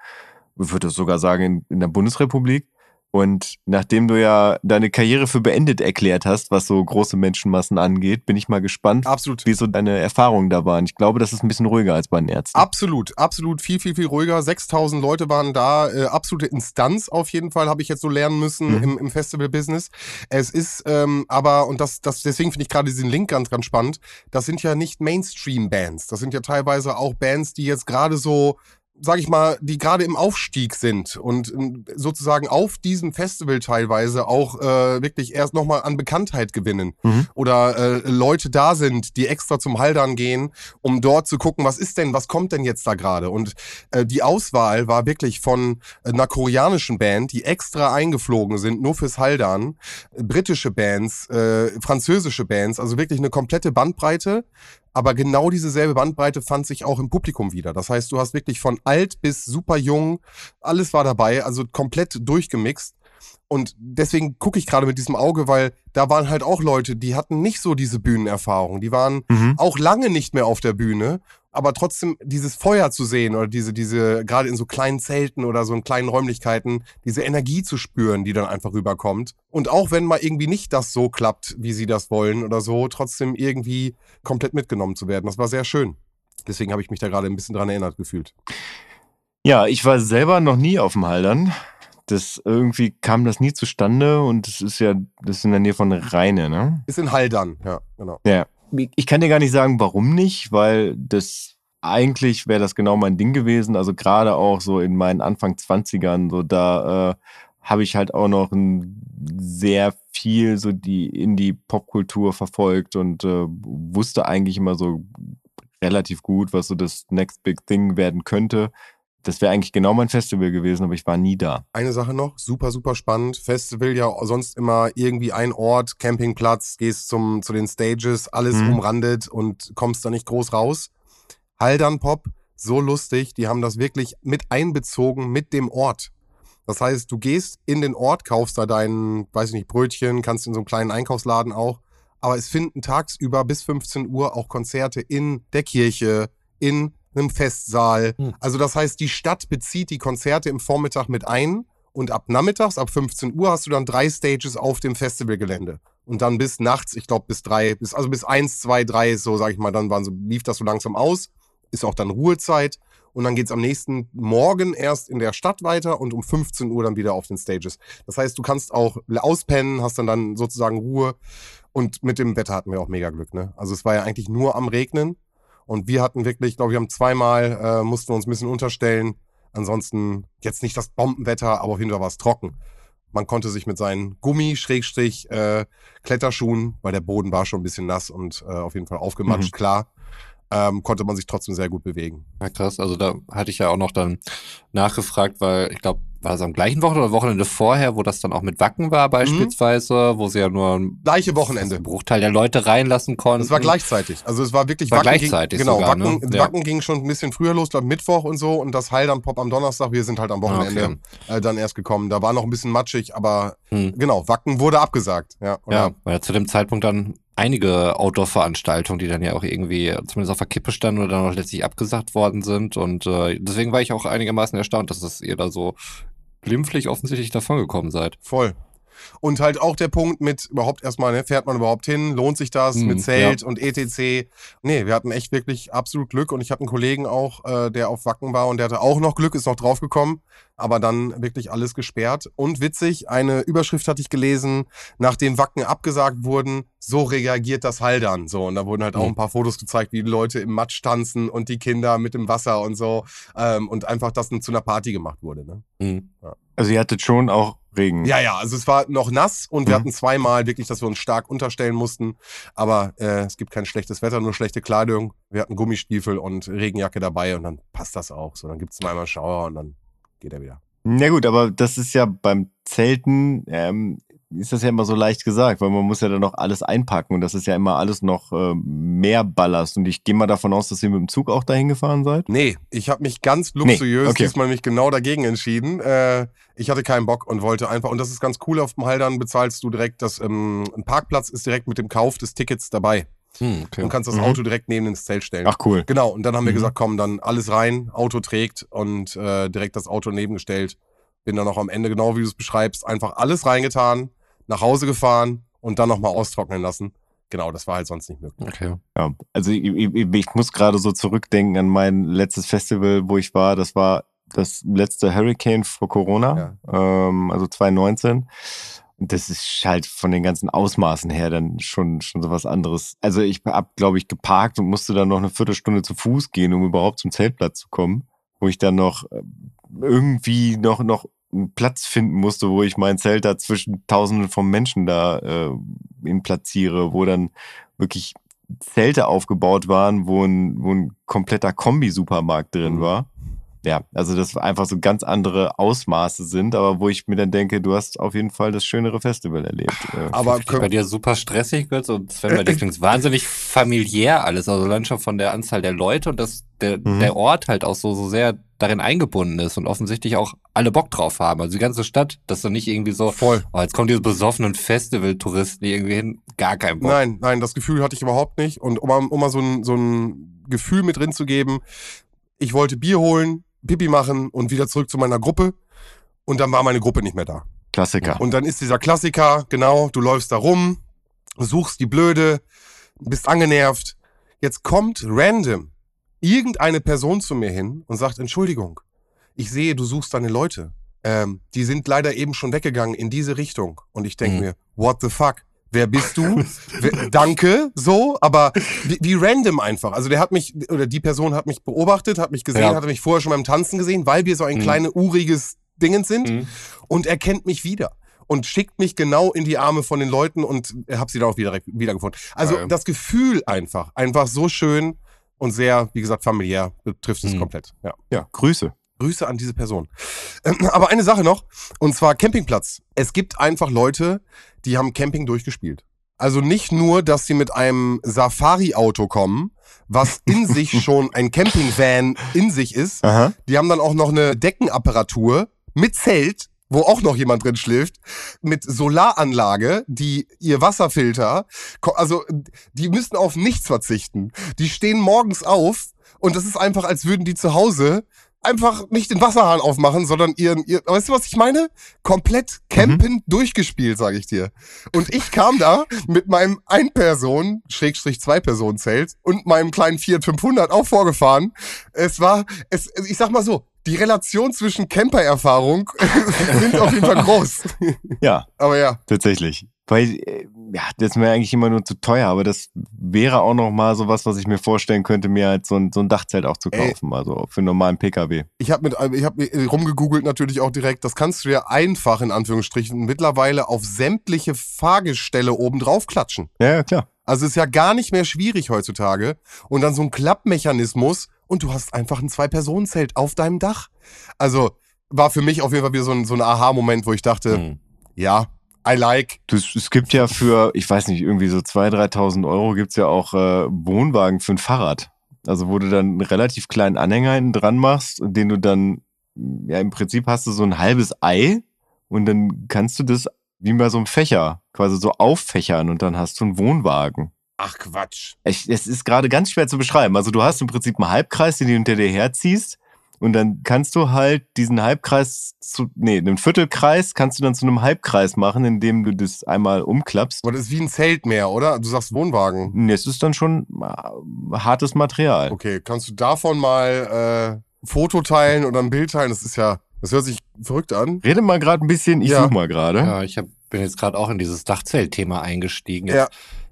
S1: Ich würde sogar sagen in, in der Bundesrepublik. Und nachdem du ja deine Karriere für beendet erklärt hast, was so große Menschenmassen angeht, bin ich mal gespannt,
S4: Absolut.
S1: wie so deine Erfahrungen da waren. Ich glaube, das ist ein bisschen ruhiger als bei den Ärzten.
S4: Absolut, absolut viel, viel, viel ruhiger. 6000 Leute waren da. Äh, absolute Instanz auf jeden Fall, habe ich jetzt so lernen müssen
S1: Mhm.
S4: im, im Festival-Business. Es ist ähm, aber, und das, das deswegen finde ich gerade diesen Link ganz, ganz spannend, das sind ja nicht Mainstream-Bands. Das sind ja teilweise auch Bands, die jetzt gerade so sag ich mal, die gerade im Aufstieg sind und ähm, sozusagen auf diesem Festival teilweise auch äh, wirklich erst nochmal an Bekanntheit gewinnen.
S1: Mhm.
S4: Oder äh, Leute da sind, die extra zum Haldern gehen, um dort zu gucken, was ist denn, was kommt denn jetzt da gerade? Und äh, die Auswahl war wirklich von einer koreanischen Band, die extra eingeflogen sind, nur fürs Haldern, britische Bands, äh, französische Bands, also wirklich eine komplette Bandbreite. Aber genau diese selbe Bandbreite fand sich auch im Publikum wieder. Das heißt, du hast wirklich von alt bis super jung, alles war dabei, also komplett durchgemixt. Und deswegen gucke ich gerade mit diesem Auge, weil da waren halt auch Leute, die hatten nicht so diese Bühnenerfahrung. Die waren
S1: Mhm.
S4: auch lange nicht mehr auf der Bühne, aber trotzdem dieses Feuer zu sehen oder diese, diese, gerade in so kleinen Zelten oder so in kleinen Räumlichkeiten, diese Energie zu spüren, die dann einfach rüberkommt. Und auch wenn mal irgendwie nicht das so klappt, wie sie das wollen oder so, trotzdem irgendwie komplett mitgenommen zu werden. Das war sehr schön. Deswegen habe ich mich da gerade ein bisschen dran erinnert gefühlt.
S1: Ja, ich war selber noch nie auf dem Haldern. Das irgendwie kam das nie zustande und es ist ja, das ist in der Nähe von Rheine, ne?
S4: Ist in Haldern, ja, genau.
S1: Ja. Ich kann dir gar nicht sagen, warum nicht, weil das eigentlich wäre das genau mein Ding gewesen. Also gerade auch so in meinen Anfang 20ern, so da äh, habe ich halt auch noch sehr viel so die Indie-Popkultur verfolgt und äh, wusste eigentlich immer so relativ gut, was so das Next Big Thing werden könnte. Das wäre eigentlich genau mein Festival gewesen, aber ich war nie da.
S4: Eine Sache noch, super, super spannend. Festival ja sonst immer irgendwie ein Ort, Campingplatz, gehst zum, zu den Stages, alles
S1: Mhm.
S4: umrandet und kommst da nicht groß raus. Haldern Pop, so lustig, die haben das wirklich mit einbezogen mit dem Ort. Das heißt, du gehst in den Ort, kaufst da dein, weiß ich nicht, Brötchen, kannst in so einem kleinen Einkaufsladen auch. Aber es finden tagsüber bis 15 Uhr auch Konzerte in der Kirche, in einem Festsaal.
S3: Hm.
S4: Also das heißt, die Stadt bezieht die Konzerte im Vormittag mit ein und ab nachmittags, ab 15 Uhr, hast du dann drei Stages auf dem Festivalgelände. Und dann bis nachts, ich glaube bis drei, bis, also bis eins, zwei, drei, so sag ich mal, dann waren so, lief das so langsam aus. Ist auch dann Ruhezeit. Und dann geht's am nächsten Morgen erst in der Stadt weiter und um 15 Uhr dann wieder auf den Stages. Das heißt, du kannst auch auspennen, hast dann dann sozusagen Ruhe. Und mit dem Wetter hatten wir auch mega Glück, ne? Also es war ja eigentlich nur am Regnen. Und wir hatten wirklich, ich glaube, wir haben zweimal, äh, mussten wir uns ein bisschen unterstellen. Ansonsten jetzt nicht das Bombenwetter, aber auf jeden Fall war es trocken. Man konnte sich mit seinen Gummi, Schrägstrich, äh, Kletterschuhen, weil der Boden war schon ein bisschen nass und äh, auf jeden Fall aufgematscht, klar, ähm, konnte man sich trotzdem sehr gut bewegen.
S3: Ja, krass. Also da hatte ich ja auch noch dann nachgefragt, weil ich glaube, war es am gleichen Wochenende oder Wochenende vorher, wo das dann auch mit Wacken war beispielsweise, wo sie ja nur einen
S4: Gleiche Wochenende.
S3: Bruchteil der Leute reinlassen konnten.
S4: Es war gleichzeitig. Also es war wirklich
S3: War
S4: Wacken
S3: gleichzeitig
S4: Ging, genau,
S3: sogar,
S4: Wacken,
S3: ne? Ja.
S4: Wacken ging schon ein bisschen früher los, glaube Mittwoch und so und das Heil dann Pop am Donnerstag. Wir sind halt am Wochenende äh, dann erst gekommen. Da war noch ein bisschen matschig, aber
S3: Hm.
S4: genau, Wacken wurde abgesagt. Ja?
S3: Ja, weil ja zu dem Zeitpunkt dann einige Outdoor-Veranstaltungen, die dann ja auch irgendwie zumindest auf der Kippe standen oder dann auch letztlich abgesagt worden sind. Und äh, deswegen war ich auch einigermaßen erstaunt, dass ihr da so glimpflich offensichtlich davongekommen seid.
S4: Voll. Und halt auch der Punkt mit überhaupt erstmal, ne, fährt man überhaupt hin, lohnt sich das
S3: Hm,
S4: mit Zelt und etc. Nee, wir hatten echt wirklich absolut Glück und ich hatte einen Kollegen auch, äh, der auf Wacken war und der hatte auch noch Glück, ist noch draufgekommen, aber dann wirklich alles gesperrt. Und witzig, eine Überschrift hatte ich gelesen, nachdem Wacken abgesagt wurden, so reagiert das Haldern. So, und da wurden halt auch
S3: Mhm.
S4: ein paar Fotos gezeigt, wie die Leute im Matsch tanzen und die Kinder mit dem Wasser und so. Ähm, und einfach das zu einer Party gemacht wurde. Ne?
S3: Hm.
S1: Also ihr hattet schon auch Regen.
S4: Ja, ja, also es war noch nass und wir
S1: Mhm.
S4: hatten zweimal wirklich, dass wir uns stark unterstellen mussten. Aber äh, es gibt kein schlechtes Wetter, nur schlechte Kleidung. Wir hatten Gummistiefel und Regenjacke dabei und dann passt das auch. So, dann gibt's zweimal Schauer und dann geht er wieder.
S1: Na gut, aber das ist ja beim Zelten, ähm, ist das ja immer so leicht gesagt, weil man muss ja dann noch alles einpacken und das ist ja immer alles noch äh, mehr Ballast. Und ich gehe mal davon aus, dass ihr mit dem Zug auch dahin gefahren seid.
S4: Nee, ich habe mich ganz luxuriös
S1: Nee, okay.
S4: diesmal nämlich genau dagegen entschieden. Äh, ich hatte keinen Bock und wollte einfach, und das ist ganz cool, auf dem Haldern bezahlst du direkt, das, ähm, ein Parkplatz ist direkt mit dem Kauf des Tickets dabei.
S3: Hm, okay.
S4: Du kannst das
S1: Mhm.
S4: Auto direkt neben ins Zelt stellen.
S1: Ach cool.
S4: Genau, und dann haben wir
S1: Mhm.
S4: gesagt, komm, dann alles rein, Auto trägt und äh, direkt das Auto nebengestellt. Bin dann auch am Ende, genau wie du es beschreibst, einfach alles reingetan, nach Hause gefahren und dann nochmal austrocknen lassen. Genau, das war halt sonst nicht möglich.
S3: okay.
S1: Ja, also ich, ich, ich muss gerade so zurückdenken an mein letztes Festival, wo ich war. Das war das letzte Hurricane vor Corona, ähm, also 2019. Und das ist halt von den ganzen Ausmaßen her dann schon, schon so was anderes. Also ich hab, glaube ich, geparkt und musste dann noch eine Viertelstunde zu Fuß gehen, um überhaupt zum Zeltplatz zu kommen, wo ich dann noch äh, irgendwie noch, noch Platz finden musste, wo ich mein Zelt da zwischen Tausenden von Menschen da äh, ihn platziere, wo dann wirklich Zelte aufgebaut waren, wo ein, wo ein kompletter Kombi-Supermarkt drin
S4: Mhm.
S1: war. Ja, also das einfach so ganz andere Ausmaße sind, aber wo ich mir dann denke, du hast auf jeden Fall das schönere Festival erlebt. Äh,
S4: Aber
S3: Klingt bei dir super stressig wird und Sven, bei dir klingt wahnsinnig familiär alles. Also schon von der Anzahl der Leute und dass der,
S1: Mhm.
S3: der Ort halt auch so, so sehr darin eingebunden ist und offensichtlich auch alle Bock drauf haben. Also die ganze Stadt, dass du nicht irgendwie so,
S4: voll.
S3: oh, jetzt kommen diese besoffenen Festival-Touristen irgendwie hin, gar kein Bock.
S4: Nein, nein, das Gefühl hatte ich überhaupt nicht. Und um, mal- um mal so ein, so ein Gefühl mit drin zu geben, ich wollte Bier holen, Pipi machen und wieder zurück zu meiner Gruppe. Und dann war meine Gruppe nicht mehr da.
S1: Klassiker.
S4: Und dann ist dieser Klassiker, genau, du läufst da rum, suchst die Blöde, bist angenervt. Jetzt kommt random irgendeine Person zu mir hin und sagt, Entschuldigung, ich sehe, du suchst deine Leute. Ähm, die sind leider eben schon weggegangen in diese Richtung. Und ich denke
S3: Mhm.
S4: mir, what the fuck? Wer bist du? Wer, danke, so, aber wie, wie random einfach. Also der hat mich, oder die Person hat mich beobachtet, hat mich gesehen,
S3: Ja.
S4: hat mich vorher schon beim Tanzen gesehen, weil wir so ein
S3: Mhm.
S4: kleines, uriges Dingens sind
S3: Mhm.
S4: und er kennt mich wieder und schickt mich genau in die Arme von den Leuten und hab sie dann auch wieder wiedergefunden. Also
S3: Geil.
S4: das Gefühl einfach, einfach so schön und sehr, wie gesagt, familiär betrifft es
S3: Mhm.
S4: komplett. Ja.
S1: Ja, Grüße.
S4: Grüße an diese Person. Aber eine Sache noch, und zwar Campingplatz. Es gibt einfach Leute, die haben Camping durchgespielt. Also nicht nur, dass sie mit einem Safari-Auto kommen, was in sich schon ein Campingvan in sich ist,
S1: Aha.
S4: die haben dann auch noch eine Deckenapparatur mit Zelt, wo auch noch jemand drin schläft, mit Solaranlage, die ihr Wasserfilter, also die müssen auf nichts verzichten. Die stehen morgens auf und das ist einfach, als würden die zu Hause einfach nicht den Wasserhahn aufmachen, sondern ihren, ihr, weißt du, was ich meine? Komplett campen durchgespielt, sage ich dir. Und ich kam da mit meinem Ein-Person, Schrägstrich Zwei-Personen-Zelt und meinem kleinen Fiat 500 auch vorgefahren. Es war, es, ich sag mal so, die Relation zwischen Camper-Erfahrung sind auf jeden Fall groß.
S1: Ja,
S4: Aber ja,
S1: tatsächlich. Weil äh, ja, das ist mir eigentlich immer nur zu teuer, aber das wäre auch noch mal so was, was ich mir vorstellen könnte, mir halt so ein, so ein Dachzelt auch zu
S4: Ey.
S1: kaufen, also für einen normalen PKW.
S4: Ich habe mit, ich habe rumgegoogelt natürlich auch direkt. Das kannst du dir einfach in Anführungsstrichen mittlerweile auf sämtliche Fahrgestelle oben drauf klatschen.
S1: Ja, ja, klar.
S4: Also ist ja gar nicht mehr schwierig heutzutage. Und dann so ein Klappmechanismus und du hast einfach ein Zwei-Personen-Zelt auf deinem Dach. Also war für mich auf jeden Fall wieder so ein, so ein Aha-Moment, wo ich dachte,
S3: Hm.
S4: ja, I like.
S1: Das, es gibt ja für, ich weiß nicht, irgendwie so 2.000, 3.000 Euro gibt's ja auch äh, Wohnwagen für ein Fahrrad. Also wo du dann einen relativ kleinen Anhänger hinten dran machst, den du dann, ja im Prinzip hast du so ein halbes Ei und dann kannst du das wie bei so einem Fächer quasi so auffächern und dann hast du einen Wohnwagen.
S4: Ach Quatsch.
S1: Ich, es ist gerade ganz schwer zu beschreiben. Also du hast im Prinzip einen Halbkreis, den du hinter dir herziehst und dann kannst du halt diesen Halbkreis zu, nee, einen Viertelkreis kannst du dann zu einem Halbkreis machen, indem du das einmal umklappst.
S4: Aber das ist wie ein Zelt mehr, oder? Du sagst Wohnwagen.
S1: Nee, Es ist dann schon äh, hartes Material.
S4: Okay, kannst du davon mal äh, Foto teilen oder ein Bild teilen? Das ist ja, das hört sich verrückt an.
S1: Rede mal gerade ein bisschen, ich
S4: Ja.
S1: such mal gerade.
S3: Ja, ich hab, bin jetzt gerade auch in dieses Dachzelt-Thema eingestiegen. Jetzt
S4: Ja.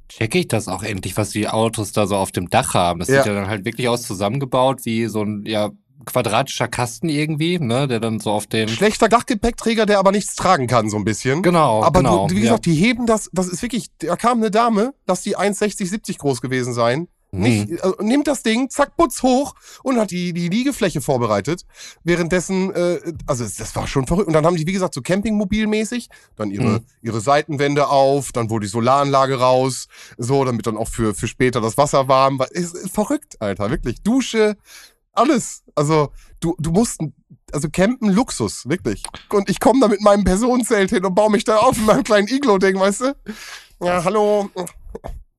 S3: checke ich das auch endlich, was die Autos da so auf dem Dach haben. Das
S4: Ja.
S3: sieht ja dann halt wirklich aus zusammengebaut wie so ein ja, quadratischer Kasten irgendwie, ne, der dann so auf den.
S4: Schlechter Dachgepäckträger, der aber nichts tragen kann, so ein bisschen.
S3: Genau,
S4: Aber
S3: genau.
S4: du, wie gesagt, die heben das, das ist wirklich, da kam eine Dame, dass die 1,60, 70 groß gewesen sein.
S3: ja.
S4: Nicht,
S3: Hm.
S4: also, nimmt das Ding, zack, putz hoch und hat die, die Liegefläche vorbereitet. Währenddessen, äh, also das war schon verrückt. Und dann haben die, wie gesagt, so Campingmobilmäßig, dann ihre,
S3: Mhm.
S4: ihre Seitenwände auf, dann wurde die Solaranlage raus, so, damit dann auch für, für später das Wasser warm war. Ist, ist verrückt, Alter, wirklich. Dusche, alles. Also, du, du musst, also campen Luxus, wirklich. Und ich komme da mit meinem Personenzelt hin und baue mich da auf in meinem kleinen Iglo-Ding, weißt du? Ja, hallo,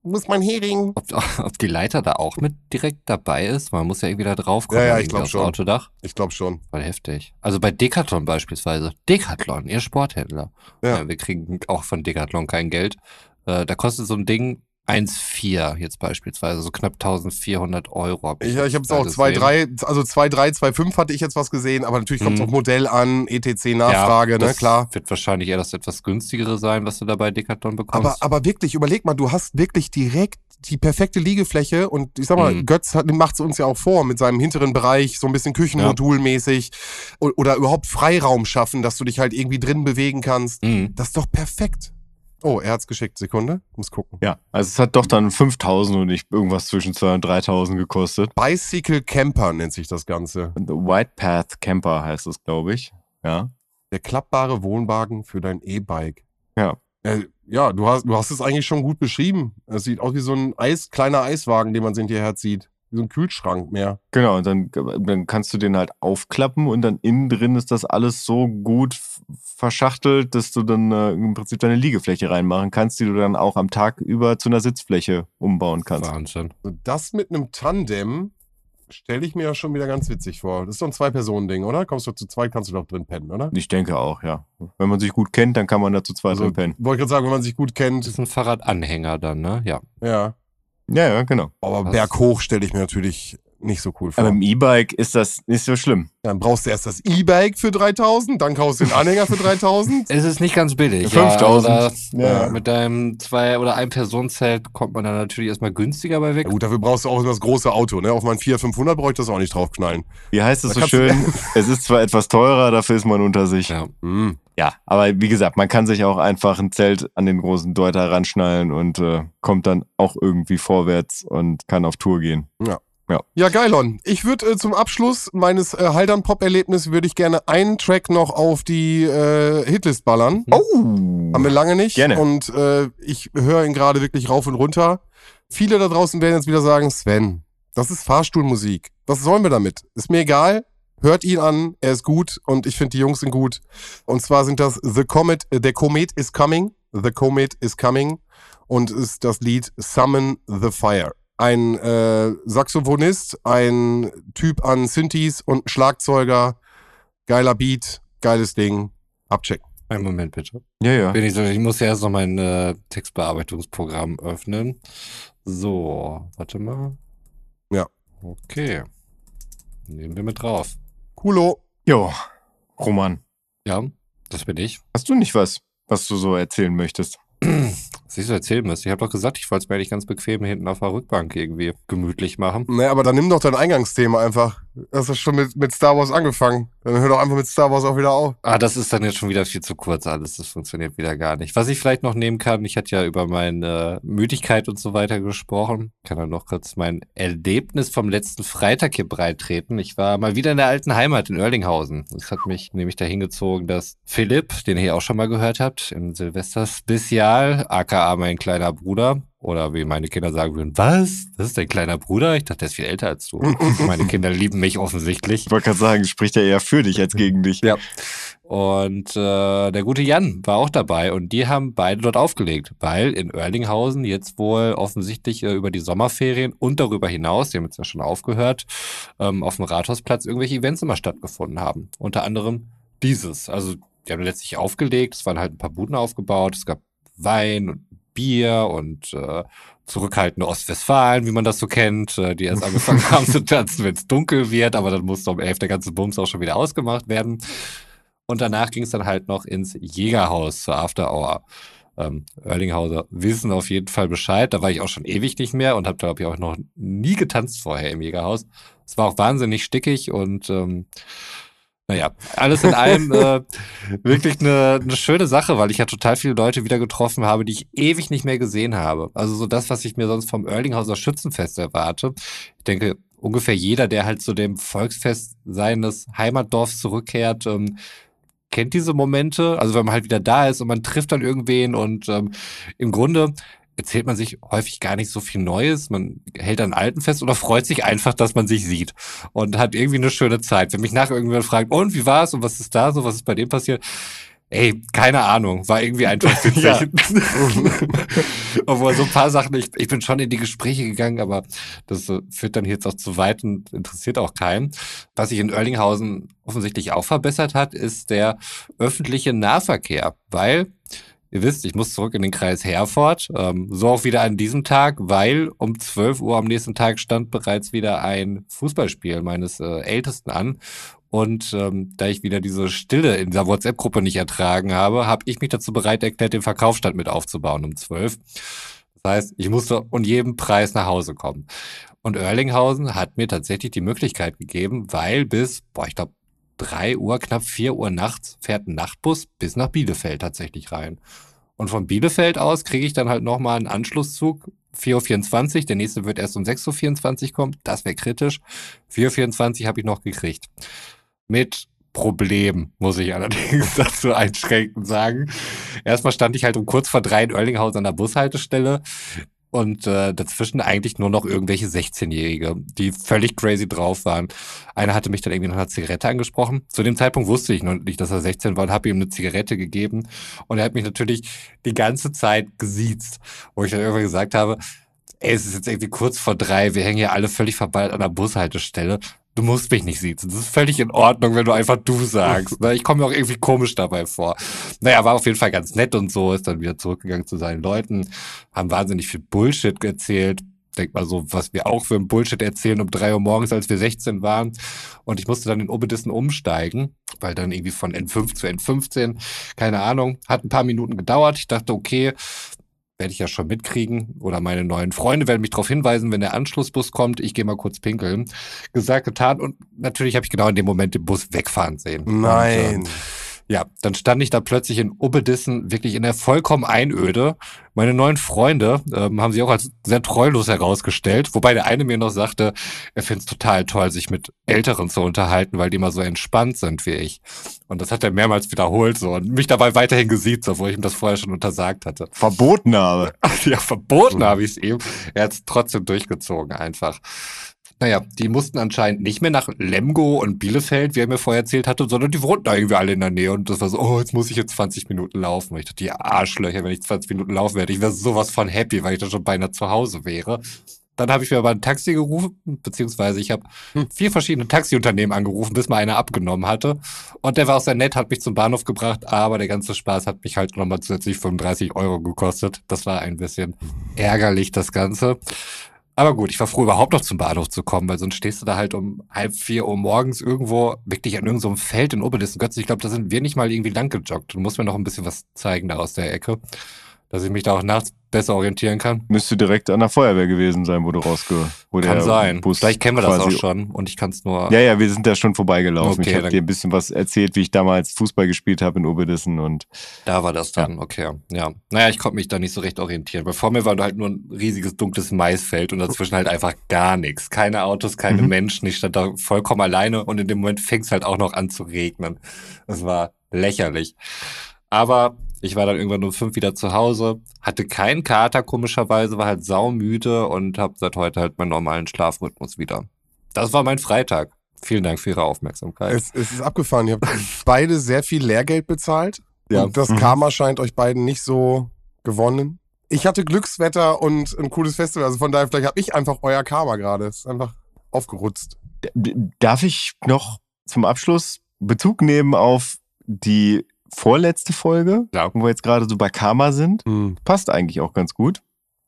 S4: wo ist mein Hering?
S3: Ob, ob die Leiter da auch mit direkt dabei ist? Man muss ja irgendwie da drauf kommen.
S4: Ja, ja, ich
S3: irgendwie
S4: glaub
S3: aufs
S4: schon.
S3: Autodach.
S4: Ich glaube schon.
S3: Voll heftig. Also bei Decathlon beispielsweise. Decathlon, ihr Sporthändler.
S4: Ja.
S3: Ja. wir kriegen auch von Decathlon kein Geld. Äh, da kostet so ein Ding 1,4 jetzt beispielsweise, so knapp 1400 Euro. Hab
S4: Ich, ich habe es auch
S3: gesehen.
S4: 2,3, also 2,3, 2,5 hatte ich jetzt was gesehen, aber natürlich kommt es
S3: Mhm.
S4: auf Modell an, ETC Nachfrage, ne,
S3: das
S4: klar.
S3: Wird wahrscheinlich eher das etwas günstigere sein, was du da bei Decathlon bekommst.
S4: Aber, aber wirklich, überleg mal, du hast wirklich direkt die perfekte Liegefläche und ich sag mal,
S3: Mhm.
S4: Götz macht es uns ja auch vor mit seinem hinteren Bereich, so ein bisschen Küchenmodulmäßig o- oder überhaupt Freiraum schaffen, dass du dich halt irgendwie drin bewegen kannst.
S3: Mhm.
S4: Das ist doch perfekt. Oh, er hat's geschickt. Sekunde, muss gucken.
S1: Ja, also es hat doch dann 5000 und nicht irgendwas zwischen 2.000 und 3000 gekostet.
S4: Bicycle Camper nennt sich das Ganze.
S1: The White Path Camper heißt es, glaube ich. Ja.
S4: Der klappbare Wohnwagen für dein E-Bike.
S1: Ja.
S4: Äh, ja, du hast, du hast es eigentlich schon gut beschrieben. Es sieht aus wie so ein Eis, kleiner Eiswagen, den man hinterher zieht. Wie so ein Kühlschrank mehr.
S1: Genau, und dann, dann kannst du den halt aufklappen und dann innen drin ist das alles so gut verschachtelt, dass du dann äh, im Prinzip deine Liegefläche reinmachen kannst, die du dann auch am Tag über zu einer Sitzfläche umbauen kannst.
S3: Wahnsinn.
S4: So, das mit einem Tandem stelle ich mir ja schon wieder ganz witzig vor. Das ist doch ein Zwei-Personen-Ding, oder? Kommst du zu zweit, kannst du doch drin pennen, oder?
S1: Ich denke auch, ja. Wenn man sich gut kennt, dann kann man da zu zweit
S4: Also,
S1: drin pennen.
S4: wollte ich gerade sagen, wenn man sich gut
S3: Das
S4: kennt.
S3: ist ein Fahrradanhänger dann, ne? Ja.
S4: Ja.
S1: Ja, ja, genau.
S4: Aber berghoch stelle ich mir natürlich nicht so cool vor.
S1: Aber im E-Bike ist das nicht so schlimm.
S4: Dann brauchst du erst das E-Bike für 3000, dann kaufst du den Anhänger für 3000.
S3: Es ist nicht ganz billig.
S1: 5000.
S3: Ja,
S1: Ja.
S3: Mit deinem Zwei- oder Ein-Personenzelt kommt man dann natürlich erstmal günstiger bei weg.
S4: Ja gut, dafür brauchst du auch das große Auto, ne? Auf mein 400, 500 brauche ich das auch nicht draufknallen.
S1: Wie heißt es so schön? es ist zwar etwas teurer, dafür ist man unter sich.
S3: Ja.
S4: Hm.
S1: Ja, aber wie gesagt, man kann sich auch einfach ein Zelt an den großen Deuter ranschnallen und äh, kommt dann auch irgendwie vorwärts und kann auf Tour gehen.
S4: Ja, Geilon. Ich würde äh, zum Abschluss meines äh, Haldern-Pop-Erlebnisses würde ich gerne einen Track noch auf die äh, Hitlist ballern.
S1: Oh!
S4: Haben wir lange nicht.
S1: Gerne.
S4: Und äh, ich höre ihn gerade wirklich rauf und runter. Viele da draußen werden jetzt wieder sagen, Sven, das ist Fahrstuhlmusik. Was sollen wir damit? Ist mir egal. Hört ihn an, er ist gut und ich finde die Jungs sind gut. Und zwar sind das The Comet, äh, der Comet is coming. The Comet is coming. Und ist das Lied Summon the Fire. Ein äh, Saxophonist, ein Typ an Synthes und ein Schlagzeuger. Geiler Beat, geiles Ding. Abchecken.
S3: Einen Moment bitte.
S1: Ja, ja.
S3: Bin ich, so, ich muss ja erst noch mein äh, Textbearbeitungsprogramm öffnen. So, warte mal.
S4: Ja.
S3: Okay. Nehmen wir mit drauf.
S4: Coolo.
S1: Jo, Roman,
S3: Ja, das bin ich.
S1: hast du nicht was, was du so erzählen möchtest?
S3: Was ich so erzählen müsste. Ich habe doch gesagt, ich wollte es mir eigentlich ganz bequem hinten auf der Rückbank irgendwie gemütlich machen.
S4: Naja, aber dann nimm doch dein Eingangsthema einfach. Das ist schon mit, mit Star Wars angefangen. Dann hör doch einfach mit Star Wars auch wieder auf.
S3: Ah, das ist dann jetzt schon wieder viel zu kurz alles. Das funktioniert wieder gar nicht. Was ich vielleicht noch nehmen kann, ich hatte ja über meine Müdigkeit und so weiter gesprochen. Ich kann dann noch kurz mein Erlebnis vom letzten Freitag hier breitreten. Ich war mal wieder in der alten Heimat in Oerlinghausen. Das hat mich nämlich dahin gezogen, dass Philipp, den ihr auch schon mal gehört habt, im Silvester Spezial, aka mein kleiner Bruder, oder wie meine Kinder sagen würden, was? Das ist dein kleiner Bruder? Ich dachte, der ist viel älter als du. meine Kinder lieben mich offensichtlich.
S1: Ich wollte gerade sagen, spricht er eher für dich als gegen dich.
S3: Ja. Und äh, der gute Jan war auch dabei und die haben beide dort aufgelegt, weil in Oerlinghausen jetzt wohl offensichtlich äh, über die Sommerferien und darüber hinaus, die haben jetzt ja schon aufgehört, ähm, auf dem Rathausplatz irgendwelche Events immer stattgefunden haben. Unter anderem dieses. Also die haben letztlich aufgelegt, es waren halt ein paar Buden aufgebaut, es gab Wein und Bier und äh, zurückhaltende Ostwestfalen, wie man das so kennt, äh, die erst angefangen haben zu tanzen, wenn es dunkel wird, aber dann musste um elf der ganze Bums auch schon wieder ausgemacht werden. Und danach ging es dann halt noch ins Jägerhaus zur After Hour. Ähm, Erlinghauser wissen auf jeden Fall Bescheid. Da war ich auch schon ewig nicht mehr und habe, glaube ich, auch noch nie getanzt vorher im Jägerhaus. Es war auch wahnsinnig stickig und ähm, naja, alles in allem äh, wirklich eine, eine schöne Sache, weil ich ja total viele Leute wieder getroffen habe, die ich ewig nicht mehr gesehen habe. Also so das, was ich mir sonst vom Erlinghauser Schützenfest erwarte. Ich denke, ungefähr jeder, der halt zu dem Volksfest seines Heimatdorfs zurückkehrt, ähm, kennt diese Momente. Also wenn man halt wieder da ist und man trifft dann irgendwen und ähm, im Grunde erzählt man sich häufig gar nicht so viel Neues. Man hält an Alten fest oder freut sich einfach, dass man sich sieht und hat irgendwie eine schöne Zeit. Wenn mich nachher irgendjemand fragt, und wie war's und was ist da so, was ist bei dem passiert? Ey, keine Ahnung, war irgendwie einfach witzig. Ja. Obwohl so ein paar Sachen, ich, ich bin schon in die Gespräche gegangen, aber das äh, führt dann jetzt auch zu weit und interessiert auch keinen. Was sich in Oerlinghausen offensichtlich auch verbessert hat, ist der öffentliche Nahverkehr, weil Ihr wisst, ich muss zurück in den Kreis Herford. Ähm, so auch wieder an diesem Tag, weil um 12 Uhr am nächsten Tag stand bereits wieder ein Fußballspiel meines äh, Ältesten an. Und ähm, da ich wieder diese Stille in dieser WhatsApp-Gruppe nicht ertragen habe, habe ich mich dazu bereit erklärt, den Verkaufsstand mit aufzubauen um 12. Das heißt, ich musste um jeden Preis nach Hause kommen. Und Erlinghausen hat mir tatsächlich die Möglichkeit gegeben, weil bis, boah, ich glaube, drei Uhr, knapp vier Uhr nachts fährt ein Nachtbus bis nach Bielefeld tatsächlich rein. Und von Bielefeld aus kriege ich dann halt nochmal einen Anschlusszug. 4.24 Uhr, der nächste wird erst um 6.24 Uhr kommen. Das wäre kritisch. 4.24 Uhr habe ich noch gekriegt. Mit Problem, muss ich allerdings dazu einschränkend sagen. Erstmal stand ich halt um kurz vor drei in Oerlinghausen an der Bushaltestelle und äh, dazwischen eigentlich nur noch irgendwelche 16-Jährige, die völlig crazy drauf waren. Einer hatte mich dann irgendwie nach einer Zigarette angesprochen. Zu dem Zeitpunkt wusste ich noch nicht, dass er 16 war und habe ihm eine Zigarette gegeben. Und er hat mich natürlich die ganze Zeit gesiezt, wo ich dann irgendwann gesagt habe, ey, es ist jetzt irgendwie kurz vor drei, wir hängen hier alle völlig verballt an der Bushaltestelle du musst mich nicht siezen. Das ist völlig in Ordnung, wenn du einfach du sagst. Ne? Ich komme mir auch irgendwie komisch dabei vor. Naja, war auf jeden Fall ganz nett und so, ist dann wieder zurückgegangen zu seinen Leuten, haben wahnsinnig viel Bullshit erzählt. Denk mal so, was wir auch für ein Bullshit erzählen um drei Uhr morgens, als wir 16 waren. Und ich musste dann in Obedissen umsteigen, weil dann irgendwie von N5 zu N15, keine Ahnung, hat ein paar Minuten gedauert. Ich dachte, okay, werde ich ja schon mitkriegen. Oder meine neuen Freunde werden mich darauf hinweisen, wenn der Anschlussbus kommt. Ich gehe mal kurz pinkeln. Gesagt, getan. Und natürlich habe ich genau in dem Moment den Bus wegfahren sehen.
S4: Nein.
S3: Und, äh, ja, dann stand ich da plötzlich in Obedissen, wirklich in der vollkommen Einöde. Meine neuen Freunde ähm, haben sich auch als sehr treulos herausgestellt, wobei der eine mir noch sagte, er findet es total toll, sich mit Älteren zu unterhalten, weil die immer so entspannt sind wie ich. Und das hat er mehrmals wiederholt so und mich dabei weiterhin gesiezt, obwohl ich ihm das vorher schon untersagt hatte.
S1: Verboten habe.
S3: ja, verboten habe ich es ihm. Er hat es trotzdem durchgezogen einfach. Naja, die mussten anscheinend nicht mehr nach Lemgo und Bielefeld, wie er mir vorher erzählt hatte, sondern die wohnten da irgendwie alle in der Nähe. Und das war so, oh, jetzt muss ich jetzt 20 Minuten laufen. Und ich dachte, die Arschlöcher, wenn ich 20 Minuten laufen werde, ich wäre sowas von happy, weil ich da schon beinahe zu Hause wäre. Dann habe ich mir aber ein Taxi gerufen, beziehungsweise ich habe hm. vier verschiedene Taxiunternehmen angerufen, bis mal einer abgenommen hatte. Und der war auch sehr nett, hat mich zum Bahnhof gebracht, aber der ganze Spaß hat mich halt nochmal zusätzlich 35 Euro gekostet. Das war ein bisschen ärgerlich, das Ganze. Aber gut, ich war froh, überhaupt noch zum Bahnhof zu kommen, weil sonst stehst du da halt um halb vier Uhr morgens irgendwo, wirklich an irgendeinem so Feld in Oberlissen. Götz, ich glaube, da sind wir nicht mal irgendwie lang gejoggt. Du musst mir noch ein bisschen was zeigen da aus der Ecke. Dass ich mich da auch nachts besser orientieren kann.
S1: Müsste direkt an der Feuerwehr gewesen sein, wo du rausge... Wo
S3: Kann sein.
S1: Bus
S3: Vielleicht kennen wir das auch schon und ich kann es nur.
S1: Ja, ja, wir sind da schon vorbeigelaufen.
S3: Okay,
S1: ich habe dir ein bisschen was erzählt, wie ich damals Fußball gespielt habe in Oberdissen und
S3: Da war das dann, okay. Ja. Naja, ich konnte mich da nicht so recht orientieren. Weil vor mir war halt nur ein riesiges dunkles Maisfeld und dazwischen halt einfach gar nichts. Keine Autos, keine
S1: Mhm.
S3: Menschen. Ich stand da vollkommen alleine und in dem Moment fing es halt auch noch an zu regnen. Das war lächerlich. Aber ich war dann irgendwann um fünf wieder zu Hause, hatte keinen Kater komischerweise, war halt saumüde und habe seit heute halt meinen normalen Schlafrhythmus wieder. Das war mein Freitag. Vielen Dank für Ihre Aufmerksamkeit.
S4: Es, es ist abgefahren. Ihr habt beide sehr viel Lehrgeld bezahlt.
S3: Ja.
S4: Und das
S1: Mhm.
S4: Karma scheint euch beiden nicht so gewonnen. Ich hatte Glückswetter und ein cooles Festival. Also von daher, vielleicht habe ich einfach euer Karma gerade. Es ist einfach aufgerutzt.
S1: Darf ich noch zum Abschluss Bezug nehmen auf die vorletzte Folge,
S3: Ja.
S1: wo wir jetzt gerade so bei Karma sind?
S4: Hm.
S1: Passt eigentlich auch ganz gut.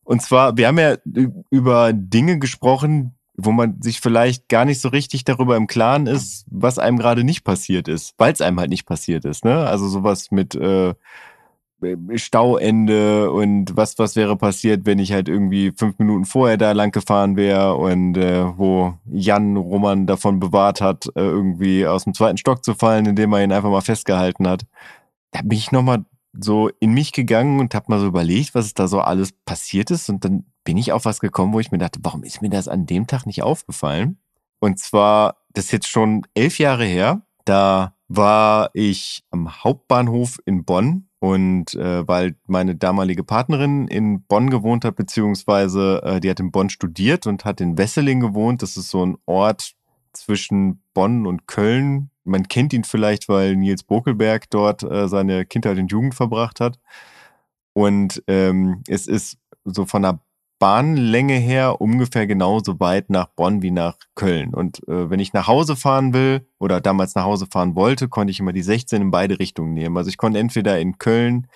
S1: Und zwar, wir haben ja über Dinge gesprochen, wo man sich vielleicht gar nicht so richtig darüber im Klaren ist, was einem gerade nicht passiert ist, weil es einem halt nicht passiert ist. Ne? Also sowas mit äh, Stauende und was, was wäre passiert, wenn ich halt irgendwie fünf Minuten vorher da lang gefahren wäre und äh, wo Jan Roman davon bewahrt hat, äh, irgendwie aus dem zweiten Stock zu fallen, indem er ihn einfach mal festgehalten hat. Da bin ich nochmal so in mich gegangen und habe mal so überlegt, was da so alles passiert ist. Und dann bin ich auf was gekommen, wo ich mir dachte, warum ist mir das an dem Tag nicht aufgefallen? Und zwar, das ist jetzt schon elf Jahre her. Da war ich am Hauptbahnhof in Bonn und äh, weil meine damalige Partnerin in Bonn gewohnt hat, beziehungsweise äh, die hat in Bonn studiert und hat in Wesseling gewohnt. Das ist so ein Ort zwischen Bonn und Köln. Man kennt ihn vielleicht, weil Nils Bokelberg dort äh, seine Kindheit und Jugend verbracht hat. Und ähm, es ist so von der Bahnlänge her ungefähr genauso weit nach Bonn wie nach Köln. Und äh, wenn ich nach Hause fahren will oder damals nach Hause fahren wollte, konnte ich immer die 16 in beide Richtungen nehmen. Also ich konnte entweder in Köln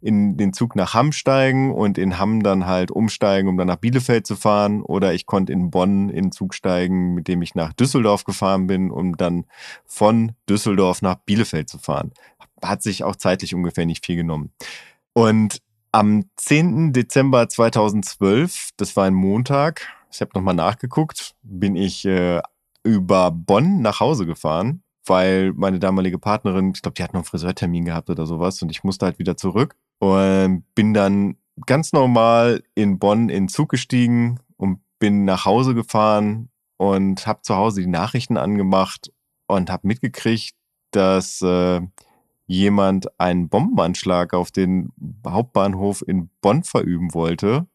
S1: in den Zug nach Hamm steigen und in Hamm dann halt umsteigen, um dann nach Bielefeld zu fahren. Oder ich konnte in Bonn in den Zug steigen, mit dem ich nach Düsseldorf gefahren bin, um dann von Düsseldorf nach Bielefeld zu fahren. Hat sich auch zeitlich ungefähr nicht viel genommen. Und am 10. Dezember 2012, das war ein Montag, ich habe nochmal nachgeguckt, bin ich äh, über Bonn nach Hause gefahren, weil meine damalige Partnerin, ich glaube, die hat noch einen Friseurtermin gehabt oder sowas und ich musste halt wieder zurück und bin dann ganz normal in Bonn in Zug gestiegen und bin nach Hause gefahren und habe zu Hause die Nachrichten angemacht und habe mitgekriegt, dass äh, jemand einen Bombenanschlag auf den Hauptbahnhof in Bonn verüben wollte,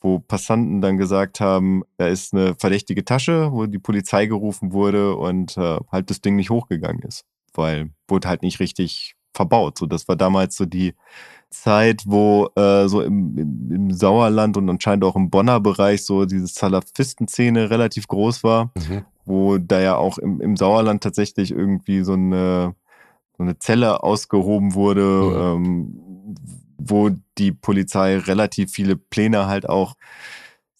S1: wo Passanten dann gesagt haben, da ist eine verdächtige Tasche, wo die Polizei gerufen wurde und äh, halt das Ding nicht hochgegangen ist, weil wurde halt nicht richtig verbaut. So, das war damals so die Zeit, wo äh, so im, im, im Sauerland und anscheinend auch im Bonner Bereich so diese Salafisten-Szene relativ groß war
S3: Mhm.
S1: wo da ja auch im, im Sauerland tatsächlich irgendwie so eine, so eine Zelle ausgehoben wurde, ähm, wo die Polizei relativ viele Pläne halt auch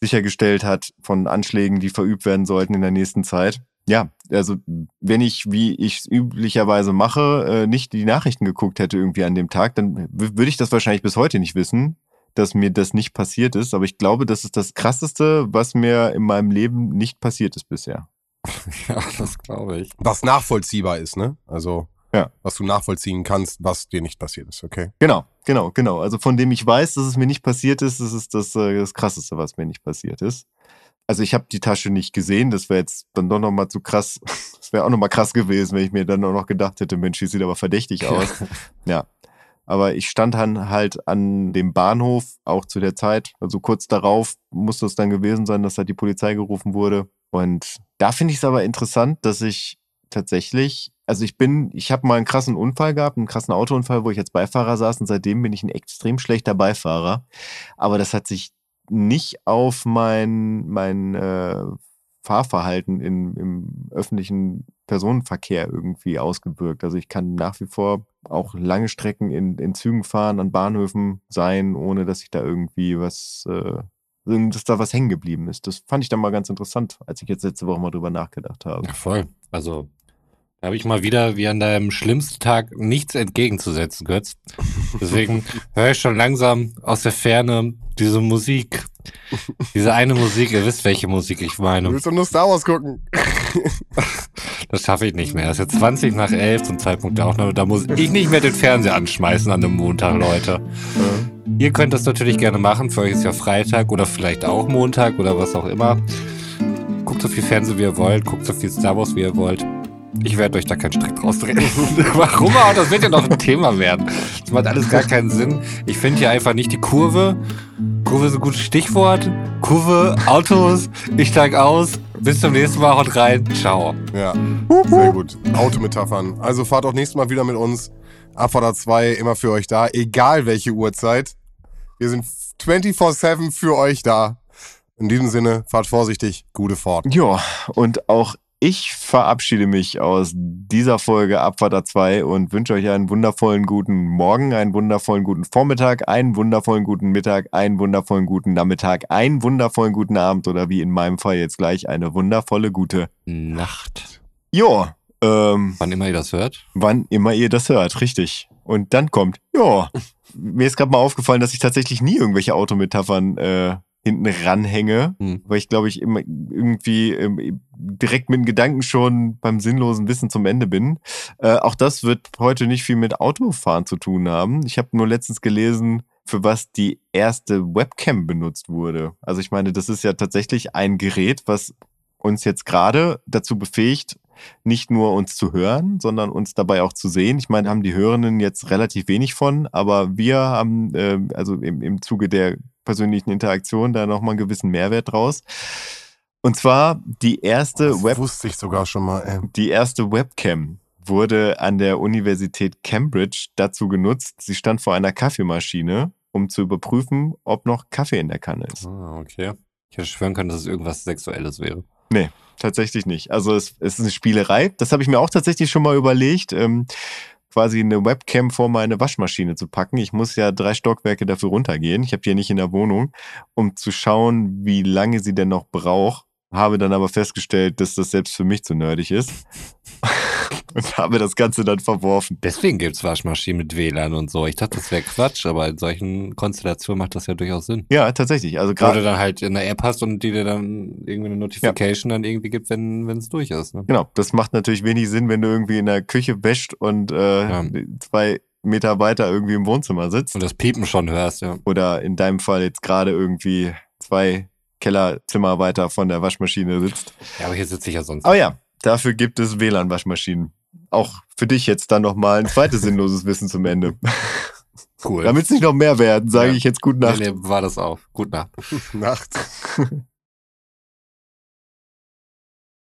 S1: sichergestellt hat von Anschlägen, die verübt werden sollten in der nächsten Zeit. Ja, also wenn ich, wie ich es üblicherweise mache, äh, nicht die Nachrichten geguckt hätte irgendwie an dem Tag, dann würde ich das wahrscheinlich bis heute nicht wissen, dass mir das nicht passiert ist. Aber ich glaube, das ist das Krasseste, was mir in meinem Leben nicht passiert ist bisher.
S3: Ja, das glaube ich.
S4: Was nachvollziehbar ist, ne? Also,
S1: Ja.
S4: was du nachvollziehen kannst, was dir nicht passiert ist, okay?
S1: Genau, genau, genau. Also von dem ich weiß, dass es mir nicht passiert ist, das ist das, äh, das Krasseste, was mir nicht passiert ist. Also ich habe die Tasche nicht gesehen, das wäre jetzt dann doch nochmal zu krass. Das wäre auch nochmal krass gewesen, wenn ich mir dann auch noch gedacht hätte, Mensch, die sieht aber verdächtig aus. Ja. Aber ich stand dann halt an dem Bahnhof, auch zu der Zeit, also kurz darauf musste es dann gewesen sein, dass halt die Polizei gerufen wurde. Und da finde ich es aber interessant, dass ich tatsächlich, also ich bin, ich habe mal einen krassen Unfall gehabt, einen krassen Autounfall, wo ich als Beifahrer saß und seitdem bin ich ein extrem schlechter Beifahrer. Aber das hat sich nicht auf mein, mein äh, Fahrverhalten in, im öffentlichen Personenverkehr irgendwie ausgewirkt. Also ich kann nach wie vor auch lange Strecken in, in Zügen fahren, an Bahnhöfen sein, ohne dass ich da irgendwie was, äh, dass da was hängen geblieben ist. Das fand ich dann mal ganz interessant, als ich jetzt letzte Woche mal drüber nachgedacht habe.
S3: Ja, voll. Also, Da habe ich mal wieder, wie an deinem schlimmsten Tag, nichts entgegenzusetzen, Götz. Deswegen höre ich schon langsam aus der Ferne diese Musik. Diese eine Musik, ihr wisst, welche Musik ich
S4: Du
S3: meine.
S4: willst doch nur Star Wars gucken.
S3: Das schaffe ich nicht mehr. Es ist jetzt 20 nach 11 zum Zeitpunkt der Aufnahme. Da muss ich nicht mehr den Fernseher anschmeißen an einem Montag, Leute. Ihr könnt das natürlich gerne machen. Für euch ist ja Freitag oder vielleicht auch Montag oder was auch immer. Guckt so viel Fernsehen, wie ihr wollt. Guckt so viel Star Wars, wie ihr wollt. Ich werde euch da keinen Strick draus drehen. Warum auch? Das wird ja noch ein Thema werden. Das macht alles gar keinen Sinn. Ich finde hier einfach nicht die Kurve. Kurve ist ein gutes Stichwort. Kurve, Autos, ich steig aus. Bis zum nächsten Mal, haut rein. Ciao.
S4: Ja, sehr gut. Autometaphern. Also fahrt auch nächstes Mal wieder mit uns. Abfahrt 2 immer für euch da, egal welche Uhrzeit. Wir sind 24-7 für euch da. In diesem Sinne, fahrt vorsichtig, gute Fahrt.
S1: Ja, und auch ich verabschiede mich aus dieser Folge Abfahrt A2 und wünsche euch einen wundervollen guten Morgen, einen wundervollen guten Vormittag, einen wundervollen guten Mittag, einen wundervollen guten Nachmittag, einen wundervollen guten Abend oder wie in meinem Fall jetzt gleich eine wundervolle gute.
S3: Nacht.
S1: Ja, ähm,
S3: Wann immer ihr das hört.
S1: wann immer ihr das hört, richtig. Und dann kommt, ja, mir ist gerade mal aufgefallen, dass ich tatsächlich nie irgendwelche Autometaphern äh, hinten ranhänge,
S3: Hm.
S1: weil ich glaube ich immer irgendwie ähm, direkt mit dem Gedanken schon beim sinnlosen Wissen zum Ende bin. Äh, auch das wird heute nicht viel mit Autofahren zu tun haben. Ich habe nur letztens gelesen, für was die erste Webcam benutzt wurde. Also ich meine, das ist ja tatsächlich ein Gerät, was uns jetzt gerade dazu befähigt, nicht nur uns zu hören, sondern uns dabei auch zu sehen. Ich meine, haben die Hörenden jetzt relativ wenig von, aber wir haben äh, also im, im Zuge der persönlichen Interaktion da nochmal einen gewissen Mehrwert draus. Und zwar die erste
S4: Das
S1: Web
S4: wusste ich sogar schon mal. Ey.
S1: die erste Webcam wurde an der Universität Cambridge dazu genutzt. Sie stand vor einer Kaffeemaschine, um zu überprüfen, ob noch Kaffee in der Kanne ist.
S3: Ah, okay. Ich hätte schwören können, dass es irgendwas Sexuelles wäre.
S1: Tatsächlich nicht. Also es, es ist eine Spielerei. Das habe ich mir auch tatsächlich schon mal überlegt, ähm, quasi eine Webcam vor meine Waschmaschine zu packen. Ich muss ja drei Stockwerke dafür runtergehen. Ich habe die ja nicht in der Wohnung, um zu schauen, wie lange sie denn noch braucht. Habe dann aber festgestellt, dass das selbst für mich zu nerdig ist. Und habe das Ganze dann verworfen.
S3: Deswegen gibt's Waschmaschinen mit WLAN und so. Ich dachte, das wäre Quatsch, aber in solchen Konstellationen macht das ja durchaus Sinn.
S1: Ja, tatsächlich. Also gerade
S3: dann halt in der App hast und die dir dann irgendwie eine Notification dann irgendwie gibt, wenn es durch ist. Ne?
S1: Genau, das macht natürlich wenig Sinn, wenn du irgendwie in der Küche wäscht und äh,
S3: Ja.
S1: zwei Meter weiter irgendwie im Wohnzimmer sitzt.
S3: Und das Piepen schon hörst, ja.
S1: Oder in deinem Fall jetzt gerade irgendwie zwei Kellerzimmer weiter von der Waschmaschine sitzt.
S3: Ja, aber hier sitze ich ja sonst.
S1: Aber ja, dafür gibt es WLAN-Waschmaschinen. Auch für dich jetzt dann nochmal ein zweites sinnloses Wissen zum Ende.
S3: cool.
S1: Damit es nicht noch mehr werden, sage
S3: Ja.
S1: ich jetzt Gute
S3: Nee,
S1: Nacht.
S3: nee, war das auch. Gut Nacht.
S4: Nacht.